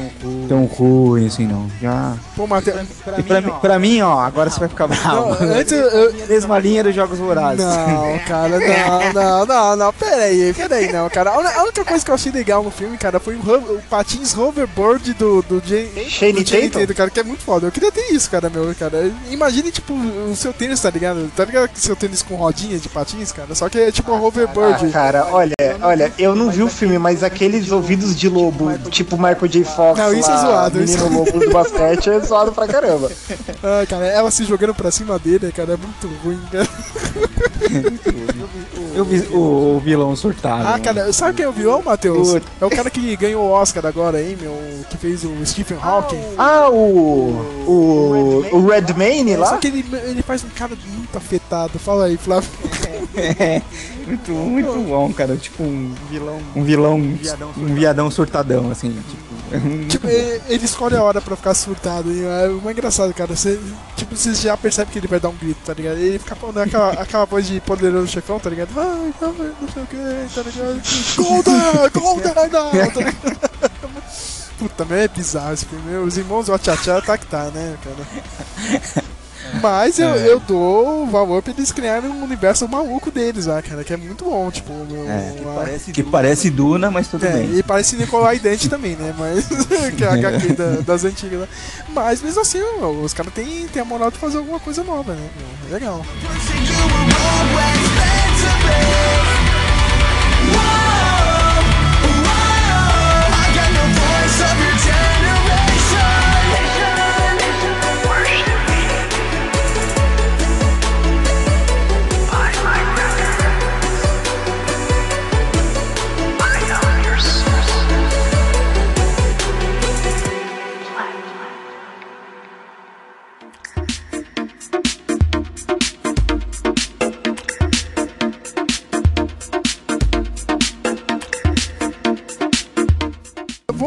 tão ruim, assim, não. Já. Pô, Matheus... E pra, mim, pra mim, ó, agora você vai ficar bravo. Não, (laughs) antes eu- eu, Mesma linha dos Jogos Vorazes. Não, cara, não, não, não, não, pera aí, pera aí, não, cara. A única coisa que eu achei legal no filme, cara, foi o, o patins hoverboard do, do, Jay, Shane do Tatum? Cara, que é muito foda. Eu queria ter isso, cara, meu, cara. Imagine, tipo, o seu tênis, tá ligado? Tá ligado que seu tênis com rodinha de patins, cara? Só que é tipo um hoverboard. Ah, cara, olha, olha, eu não vi o filme, mas aqueles ouvidos de lobo, tipo Michael J. Fox, Não, isso é lá, zoado, menino isso- lobo do basquete, é zoado pra caramba. (laughs) Ah, cara, ela se jogando pra cima dele, cara, é muito ruim, cara. (laughs) Eu vi o, o vilão surtado. Ah, cara, sabe quem é o vilão, Matheus? É o cara que ganhou o Oscar agora, hein, meu? Que fez o Stephen Hawking. Ah, o. O. O Redmayne Só lá? que ele, ele faz um cara muito afetado. Fala aí, Flávio. É, (laughs) muito, muito bom, cara. Tipo um vilão. Um vilão. Um viadão surtadão, assim. Tipo, é (laughs) um- Tipo, ele, ele escolhe a hora pra ficar surtado. E é muito engraçado, cara. Você, tipo, você já percebe que ele vai dar um grito, tá ligado? Ele fica falando aquela, aquela voz de poderoso chefão, tá ligado? Ai, ai, não sei o que, tá ligado? Golden! Golden! Não, tá ligado? (laughs) Puta, meu, é bizarro esse filme. Os irmãos Wachachá tá que tá, né, cara? Mas eu, É. eu dou valor pra eles criarem um universo maluco deles lá, cara, que é muito bom, tipo, meu, É, a- que parece Duna, mas tudo é, bem. e parece Nicolai Dente também, né? Mas. (laughs) que é a HQ da- (laughs) das antigas lá. Mas mesmo assim, ó, os caras têm, têm a moral de fazer alguma coisa nova, né? meu? Legal.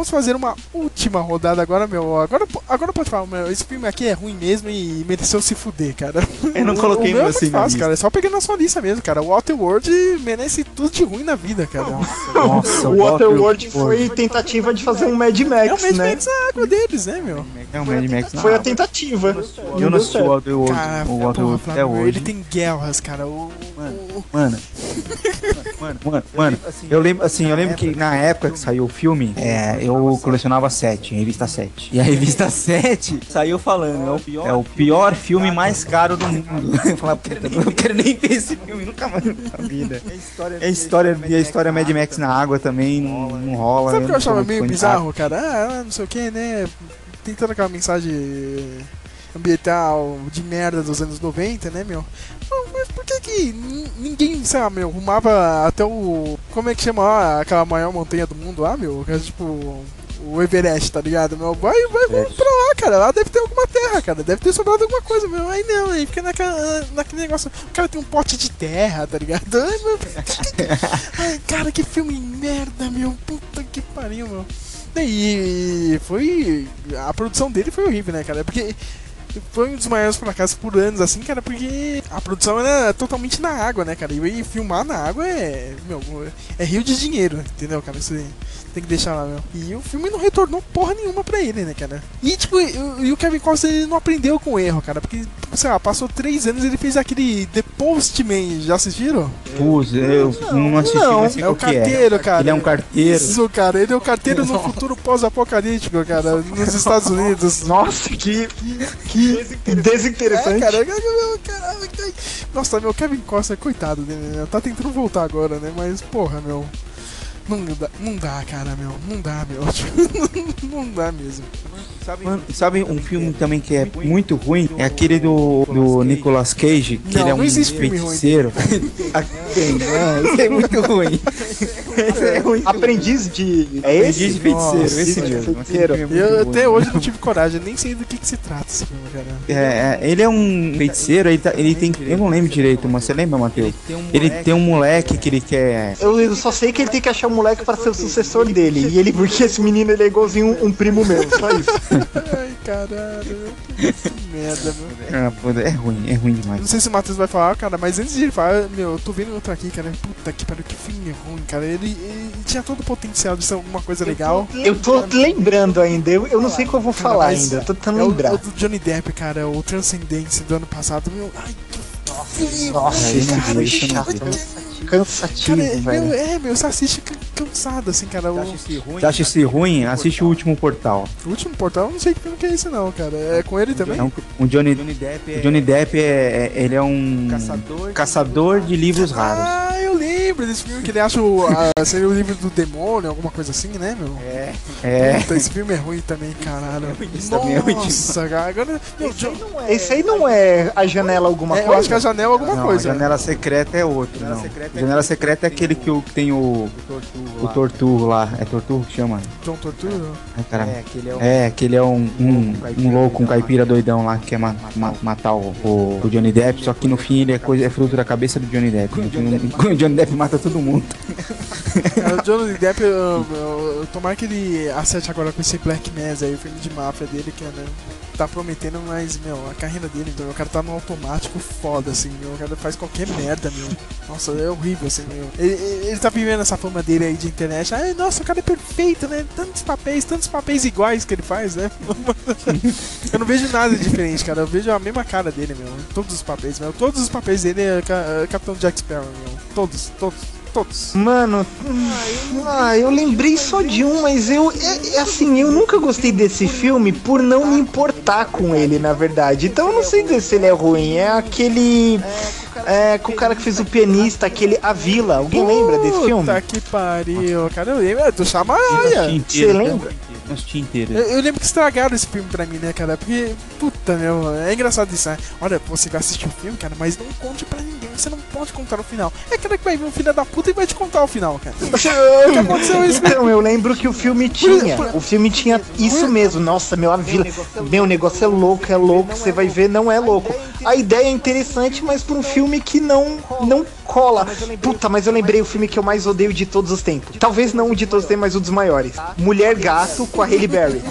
Vamos fazer uma última rodada agora, meu. Agora, agora pode falar, meu. Esse filme aqui é ruim mesmo e mereceu se fuder, cara. Eu não O- coloquei (laughs) o meu é assim fácil, cara. É só pegar na sua lista mesmo, cara. O Waterworld merece tudo de ruim na vida, cara. Nossa, (laughs) O Waterworld foi tentativa de fazer um Mad É o Max, Mad né? Max a água deles, né, meu? É um Mad Max. Foi a não. tentativa. Eu não assisti o Waterworld, Cara, o Waterworld até Flávio, hoje. ele tem guerras, cara. O, o Mano. Mano, mano, mano, eu lembro, assim, eu lembro que na época que saiu o filme, é, eu colecionava 7, revista 7. E a revista (laughs) 7 saiu falando, é o pior, é o pior filme mais caro do mundo. (laughs) Eu falava, "Puta, eu não quero nem ver esse filme nunca mais na vida. É a história, e a história Mad Max na água também não, não rola. Sabe o que eu não achava meio bizarro, cara? Ah, não sei o que, né? Tem toda aquela mensagem ambiental de merda dos anos 90, né, meu? Mas por que que nin- ninguém, sei lá, meu, arrumava até o... Como é que chama lá aquela maior montanha do mundo lá, meu? Que é tipo... O Everest, tá ligado, meu? Vai, vai, vamos pra lá, cara. Lá deve ter alguma terra, cara. Deve ter sobrado alguma coisa, meu. Aí não, aí fica naquela, naquele negócio. O cara tem um pote de terra, tá ligado? (laughs) Ai, meu, Ai, cara, que filme merda, meu. Puta que pariu, meu. E foi. A produção dele foi horrível, né, cara? Porque foi um dos maiores fracassos por anos, assim, cara, porque a produção era totalmente na água, né, cara? E filmar na água é. Meu, é rio de dinheiro, entendeu, cara? Você tem que deixar lá, meu. E o filme não retornou porra nenhuma pra ele, né, cara? E, tipo, e, o Kevin Costner ele não aprendeu com o erro, cara, porque, sei lá, passou três anos e ele fez aquele The Postman, já assistiram? Pus, eu não assisti, Não, mas é o que carteiro, cara. Ele é um carteiro. Isso, cara, ele é o carteiro no futuro pós-apocalíptico, cara, nos Estados Unidos. Nossa, que, que desinteressante. É, cara, meu, caralho, que- Nossa, meu, Kevin Costner, coitado dele, né? Tá tentando voltar agora, né? Mas, porra, meu. Não dá, não dá, cara, meu. Não dá, meu. (laughs) Não dá mesmo. Mano, sabe um filme também que é muito ruim? É aquele do, do Nicolas Cage, que Não, ele é um feiticeiro. (laughs) Isso é muito ruim. É ruim. Aprendiz de. É Aprendiz esse? de feiticeiro, Nossa, esse de mesmo. filme é Eu até ruim. hoje não tive coragem, nem sei do que, que se trata esse filme, cara. É, é, ele é um feiticeiro, ele, tá- ele tem. Eu não lembro direito, mas você lembra, Matheus? Ele tem um moleque que ele quer. Eu, eu só sei que ele tem que achar um moleque pra ser o sucessor dele. E ele, porque esse menino ele é igualzinho um, um primo meu, só isso. Ai, caralho. Que merda, meu. Pô, é ruim, é ruim Não demais. sei se o Matheus vai falar, cara, mas antes de ele falar, meu, eu tô vendo outro aqui, cara. Puta que pariu, que filme ruim, cara. Ele, ele tinha todo o potencial de ser alguma coisa legal. Eu tô lembrando ainda, eu, eu não sei o que eu vou Cara, falar mas ainda, eu tô tentando é o, lembrar. o do Johnny Depp, cara, o Transcendence do ano passado, meu. Ai, que filme Nossa, ruim, esse cara, é chato. Cansativo, Cara, é, velho. meu, é, meu, você assiste ca- cansado, assim, cara. O, Você acha esse ruim? Assiste o último portal. o último portal, eu não sei que filme que é esse, não, cara. É com ele também? É um, um Johnny, o Johnny Depp é, é- ele é um caçador, de livros raros. Ah, eu lembro desse filme que ele acha o, a, (laughs) seria o livro do demônio, alguma coisa assim, né, meu? É. É. Puta, esse filme é ruim também, caralho. Esse também é ruim Nossa, cara. Agora, meu, Jo- Esse aí não é a janela alguma é, eu coisa? acho que a janela é alguma Não, coisa. a janela secreta é outro. Não. Janela secreta é aquele que, o- que tem o. O torturro lá. É torturro que chama? John Tortura. Ai, caralho. É, que ele é um, um, um louco, um caipira doidão lá que quer ma- ma- matar o, o- o Johnny Depp, só que no fim ele é, coisa, é fruto da cabeça do Johnny Depp. (laughs) No fim, O Johnny Depp mata todo mundo. Cara, o Johnny (laughs) Depp, eu, eu, eu, tomara que ele acerte agora com esse Black Mass aí, o filme de máfia dele, que né, tá prometendo, mas, meu, a carreira dele, meu, o cara tá no automático foda, assim, meu, o cara faz qualquer merda, meu. Nossa, é horrível, assim, meu. Ele, ele tá vivendo essa fama dele aí de internet, ai, nossa, o cara é perfeito, né? Tantos papéis, tantos papéis iguais que ele faz, né? (laughs) eu não vejo nada diferente, cara, eu vejo a mesma cara dele, meu, todos os papéis, meu. Todos os papéis dele é, é Capitão Jack Sparrow, meu. Todos, todos, todos. Mano, ah, eu lembrei só de um, mas eu, é, é assim, eu nunca gostei desse filme por não me importar com ele, na verdade. Então eu não sei dizer se ele é ruim. É aquele. É, com o cara que fez o pianista, aquele A Vila. Alguém lembra desse filme? Puta que pariu, cara. Eu lembro é do Chamaraia. Você lembra? Eu assisti inteiro. Eu, eu lembro que estragaram esse filme pra mim, né, cara? Porque, puta, meu, é engraçado isso, né? Olha, você vai assistir o filme, cara, mas não conte pra ninguém. Você não pode contar o final. É cara que vai vir um filho da puta e vai te contar o final, cara. (laughs) o que aconteceu isso? Então, eu lembro que o filme tinha. O filme tinha isso mesmo. Nossa, meu, a vila. Meu negócio é louco, é louco. Você vai ver, não é louco. A ideia é interessante, mas pra um filme que não, não cola. Puta, mas eu lembrei o filme que eu mais odeio de todos os tempos. Talvez não o de todos os tempos, mas um dos maiores. Mulher Gato com a Halle Berry.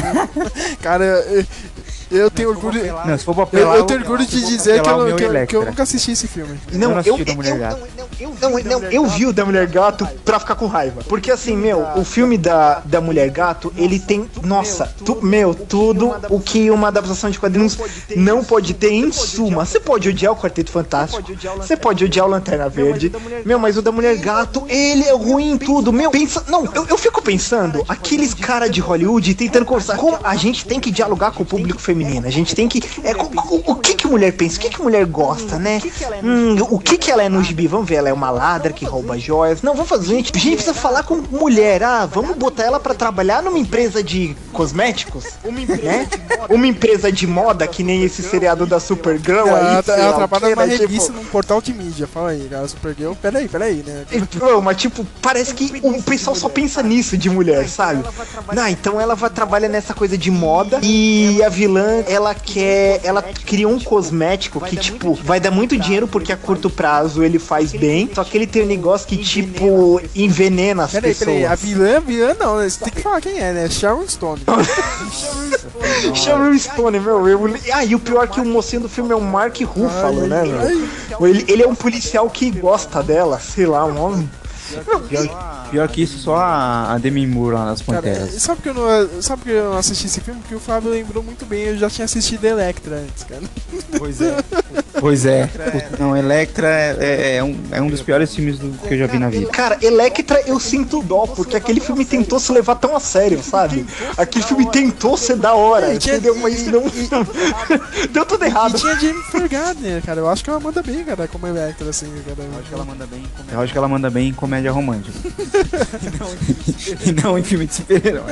(laughs) Cara, eu, tenho orgulho. Não, se for pra Eu, apelar, eu tenho orgulho de dizer que eu, que, eu, que eu nunca assisti esse filme. Não, Eu não eu, eu, Mulher Gato. não, não, eu vi o da Mulher Gato pra ficar com raiva. Porque assim, meu, o filme da, da Mulher Gato, ele tem, nossa, tu- meu, tudo o que uma adaptação de quadrinhos não pode ter em suma. Você pode odiar o Quarteto Fantástico, você pode odiar o Lanterna Verde, meu, mas o da Mulher Gato, ele é ruim em tudo, meu. Pensa, não, eu, eu fico pensando, aqueles cara de Hollywood tentando conversar, como a gente tem que dialogar com o público feminino, a gente tem que, é, co- o, que que mulher pensa, o que que mulher gosta, né? Hum, o que que ela é no gibi? Vamos ver, ela é uma ladra que rouba joias. Não, vamos fazer, gente, a gente precisa falar com mulher, ah, vamos botar ela pra trabalhar numa empresa de cosméticos, né? Uma empresa de moda, que nem esse seriado da Supergirl aí, Ela, ela o trabalha numa né? Tipo, revista, num portal de mídia. Fala aí, cara, Supergirl. Peraí, peraí, né? Não, mas tipo, parece que o pessoal só pensa nisso de mulher, sabe? Não, então ela vai trabalhar nessa coisa de moda e a vilã, ela quer, ela criou um cosmético que tipo vai dar muito dinheiro porque a curto prazo ele faz bem, só que ele tem um negócio que tipo envenena as Peraí, peraí, a pessoas. vilã, vilã não, né? Você tem que falar quem é, né? Sharon Stone. (laughs) Sharon Stone, meu, eu, ah, e o pior é que o mocinho do filme é o Mark Ruffalo, né, meu? Ele, ele é um policial que gosta dela, sei lá, um homem. Pior, pior que isso, só a, a Demi Moore lá nas Cara, Panteras. sabe que eu não, sabe que eu não assisti esse filme? Porque o Fábio lembrou muito bem, eu já tinha assistido Electra antes, cara. Pois é. (laughs) Pois é. Puta, Não, Electra é, é- é um, é um dos piores filmes do- que eu já vi na vida. Cara, Electra eu sinto dó, porque aquele filme tentou se levar tão a sério, sabe? Aquele filme tentou ser da hora, E entendeu? Mas não. (laughs) Deu tudo E errado. tinha Jennifer Gardner, cara. Eu acho que ela manda bem, cara, como Electra, assim, cara. Eu acho que ela manda bem Eu acho que ela manda bem em comédia romântica. (laughs) e não em filme de super-herói.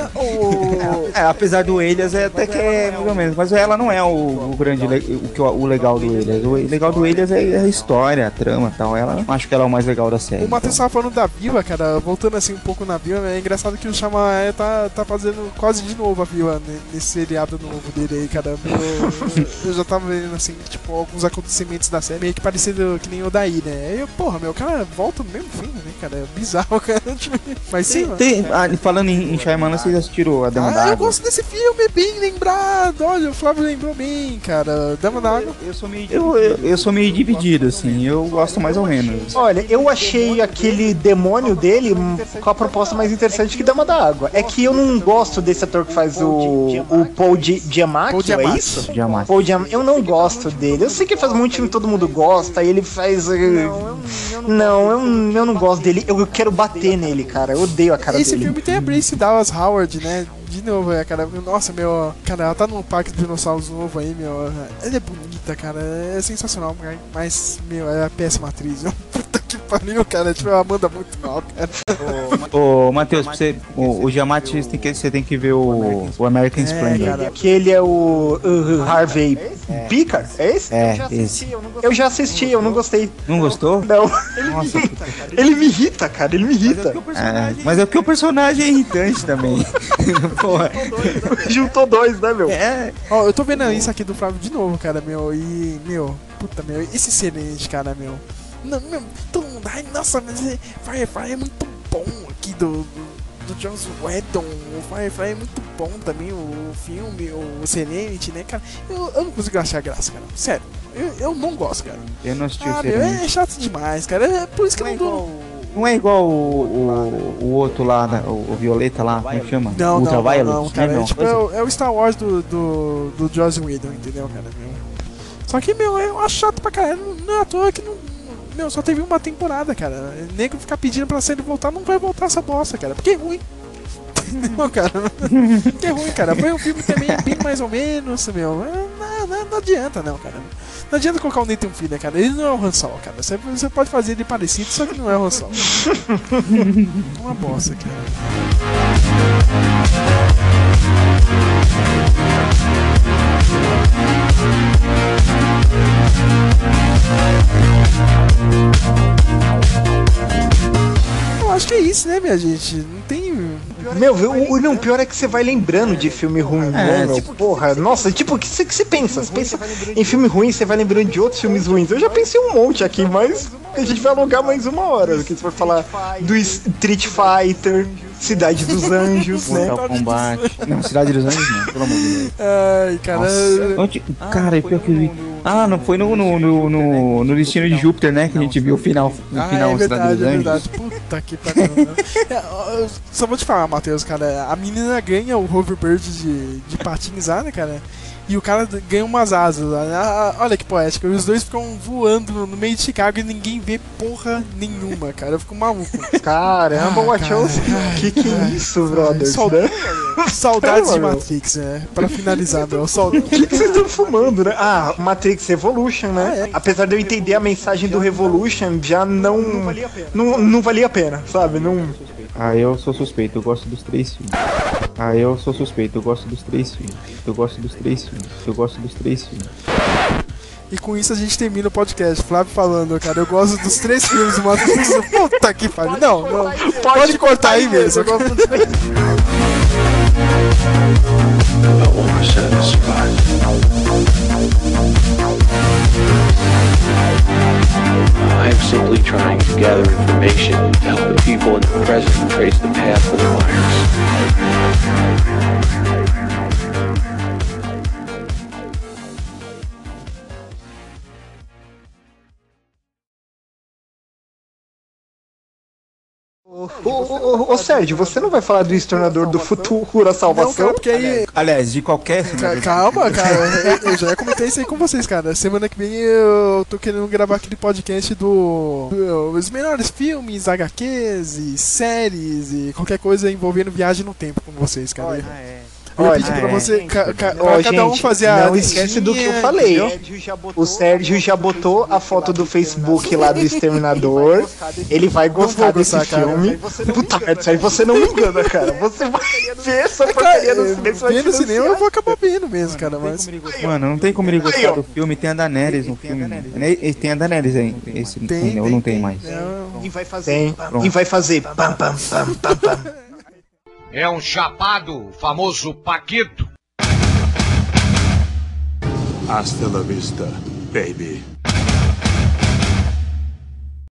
É, apesar do Elias é até que é mais ou menos, mas ela não é o, o grande o, o legal do Elias. O legal do Elias é a história, a trama e tal. Ela acho que ela é o mais legal da série. O Matheus tava falando da Viva, cara, voltando assim um pouco na Viva, é engraçado que o Chamaé tá, tá fazendo quase de novo a Viva nesse seriado novo dele aí, cara. Meu, (laughs) eu já tava vendo assim, tipo, alguns acontecimentos da série, meio que parecido que nem o daí, né? Aí, eu, porra, meu, o cara volta no mesmo filme, né, cara? É bizarro, (laughs) cara. Tipo, Mas sim, mano. Tem, ah, falando em, em Shyamalan, vocês assistiram a Dama Ah, eu d'Água? gosto desse filme, bem lembrado. Olha, o Flávio lembrou bem, cara. Dama d'Água. Eu sou meio eu, eu, eu sou meio dividido, assim. Eu gosto mais ou menos. Olha, eu achei aquele demônio dele com a proposta mais interessante que Dama da Água. É que eu não gosto desse ator que faz o, o Paul Di- Giamatti, Paul é Giamatti. isso? Giamatti. Paul Giam- Eu não gosto dele. Eu sei que ele faz muito filme que todo mundo gosta, e ele faz... eh, Não, eu, eu não gosto dele. Eu, quero bater nele, cara. Eu odeio a cara Esse dele. filme tem a Brace Dallas Howard, né? De novo, é, cara. Nossa, meu. Cara, ela tá no Parque dos Dinossauros novo aí, meu. Ela é bonita, cara. É sensacional, mas, meu, ela é péssima atriz. (laughs) Puta que pariu, cara. Tipo, ela manda muito mal, cara. Ô, Matheus, pra você, o, o Giamatti, você tem que, você tem que ver o, o American Splendor. Que ele é o, o Harvey Picker, é esse? É, esse. Eu já assisti, eu não gostei. Não gostou? Não. Nossa, Ele me irrita, cara, ele me irrita. É, mas é porque o personagem é irritante também. (laughs) Porra. Juntou dois, né, meu? É, Ó, eu tô vendo isso aqui do Flávio de novo, cara, meu. E, meu, puta, meu. Esse excelente, cara, meu. Não, meu, todo mundo. Ai, nossa, mas é, Firefly é muito bom aqui do. do do Joss Whedon, o Firefly é muito bom também, o filme, o Serenity, né, cara? Eu, eu não consigo achar graça, cara. Sério, eu, eu não gosto, cara. eu não assisti Ah, o meu, é chato demais, cara. É por isso que eu não dou. Não é igual o, o, o outro lá, né, o, o Violeta lá, como é que chama? Não, não, Ultraviolet? não, não, cara. Não, É, tipo, é, o, é o Star Wars do, do, do Joss Whedon, entendeu, cara? Meu. Só que, meu, eu acho chato pra caralho. Não, não é à toa que não. Meu, só teve uma temporada, cara. O nego ficar pedindo pra série voltar, não vai voltar essa bosta, cara. Porque é ruim. (laughs) Entendeu, cara? Porque é ruim, cara. Foi um filme também bem mais ou menos, meu. É, Não, não, não adianta, não, cara. Não adianta colocar o Nathan Fillion, cara. Ele não é o Han Solo, cara. Você, você pode fazer ele parecido, só que não é o Han Solo. (laughs) Uma bosta, cara. Isso, né, minha gente? Não tem. Meu, o, o- não, pior é que você vai lembrando de filme ruim, né, É, meu? tipo- Porra, nossa, tipo, o que você que você pensa? Você pensa em filme ruim, você vai lembrando de outros filmes ruins. Eu já pensei um monte aqui, mas a gente vai alongar mais uma hora. Porque se for falar do Street Fighter, Cidade dos (laughs) Anjos, né? Mortal Kombat. Não, Cidade dos Anjos não, pelo amor de Deus. Ai, cara. Nossa, onde- cara, é pior que eu vi. Ah, não foi no, no, no, no, no Destino de Júpiter, né? Que a gente viu o final, o Ah, final é da Cidade verdade, dos é verdade. Puta que pariu. né? É, eu Só vou te falar, Matheus, cara. A menina ganha o hoverbird de, de patins lá, né, cara? E o cara ganha umas asas lá. né? Ah, Olha que poético. E os dois ficam voando no meio de Chicago e ninguém vê porra nenhuma, cara. Eu fico maluco. (laughs) Caramba, Ah, Wachowski, cara, (laughs) que que é isso, brothers, Sau- né? (laughs) Saudades de meu. Matrix, né? Pra finalizar, meu. O que, que vocês estão fumando, né? Ah, Matrix Evolution, Ah, né? é. Apesar de eu entender a mensagem do Revolution, já não. Não valia a pena. Não, não valia a pena, sabe? Não. Ah, eu sou suspeito, eu gosto dos três filmes. Ah, eu sou suspeito, eu gosto dos três filmes. Eu gosto dos três filmes. Eu gosto dos três filmes. E com isso a gente termina o podcast. Flávio falando, cara, eu gosto dos três filmes do Matrix. (laughs) Puta que pariu. Não, não. Pode, cortar aí mesmo. Eu gosto dos três. I'm simply trying to gather information to help the people in the present trace the path of the virus. Ô, ô, ô, ô, Sérgio, você não vai falar do Exterminador do Futuro a Não, Salvação? cara, porque aí. Aliás, de qualquer. Calma, cara. Eu- Eu já (laughs) comentei isso aí com vocês, cara. Semana que vem eu tô querendo gravar aquele podcast do. do- Os melhores filmes, HQs e séries e qualquer coisa envolvendo viagem no tempo com vocês, cara. Olha, eu olha, pedir pra é. você. ca- ca- Ó, cada um gente, fazer a. não esquece do que eu falei. O Sérgio já botou a foto do Facebook lá do Exterminador. Ele vai gostar desse filme. Puta merda, Sérgio, você não me engana, cara. Você vai ver essa porcaria no é, cinema. ver no cinema eu vou acabar vendo mesmo, cara. Mas. Mano, não tem como ele gostar do filme. Tem a Daenerys no filme. né? Tem a Daenerys aí. Esse Tem, ou não tem tem. mais. Não. E vai fazer. E vai fazer. Pam, pam, pam, pam, pam. É um chapado, famoso Paquito. Hasta la vista, baby.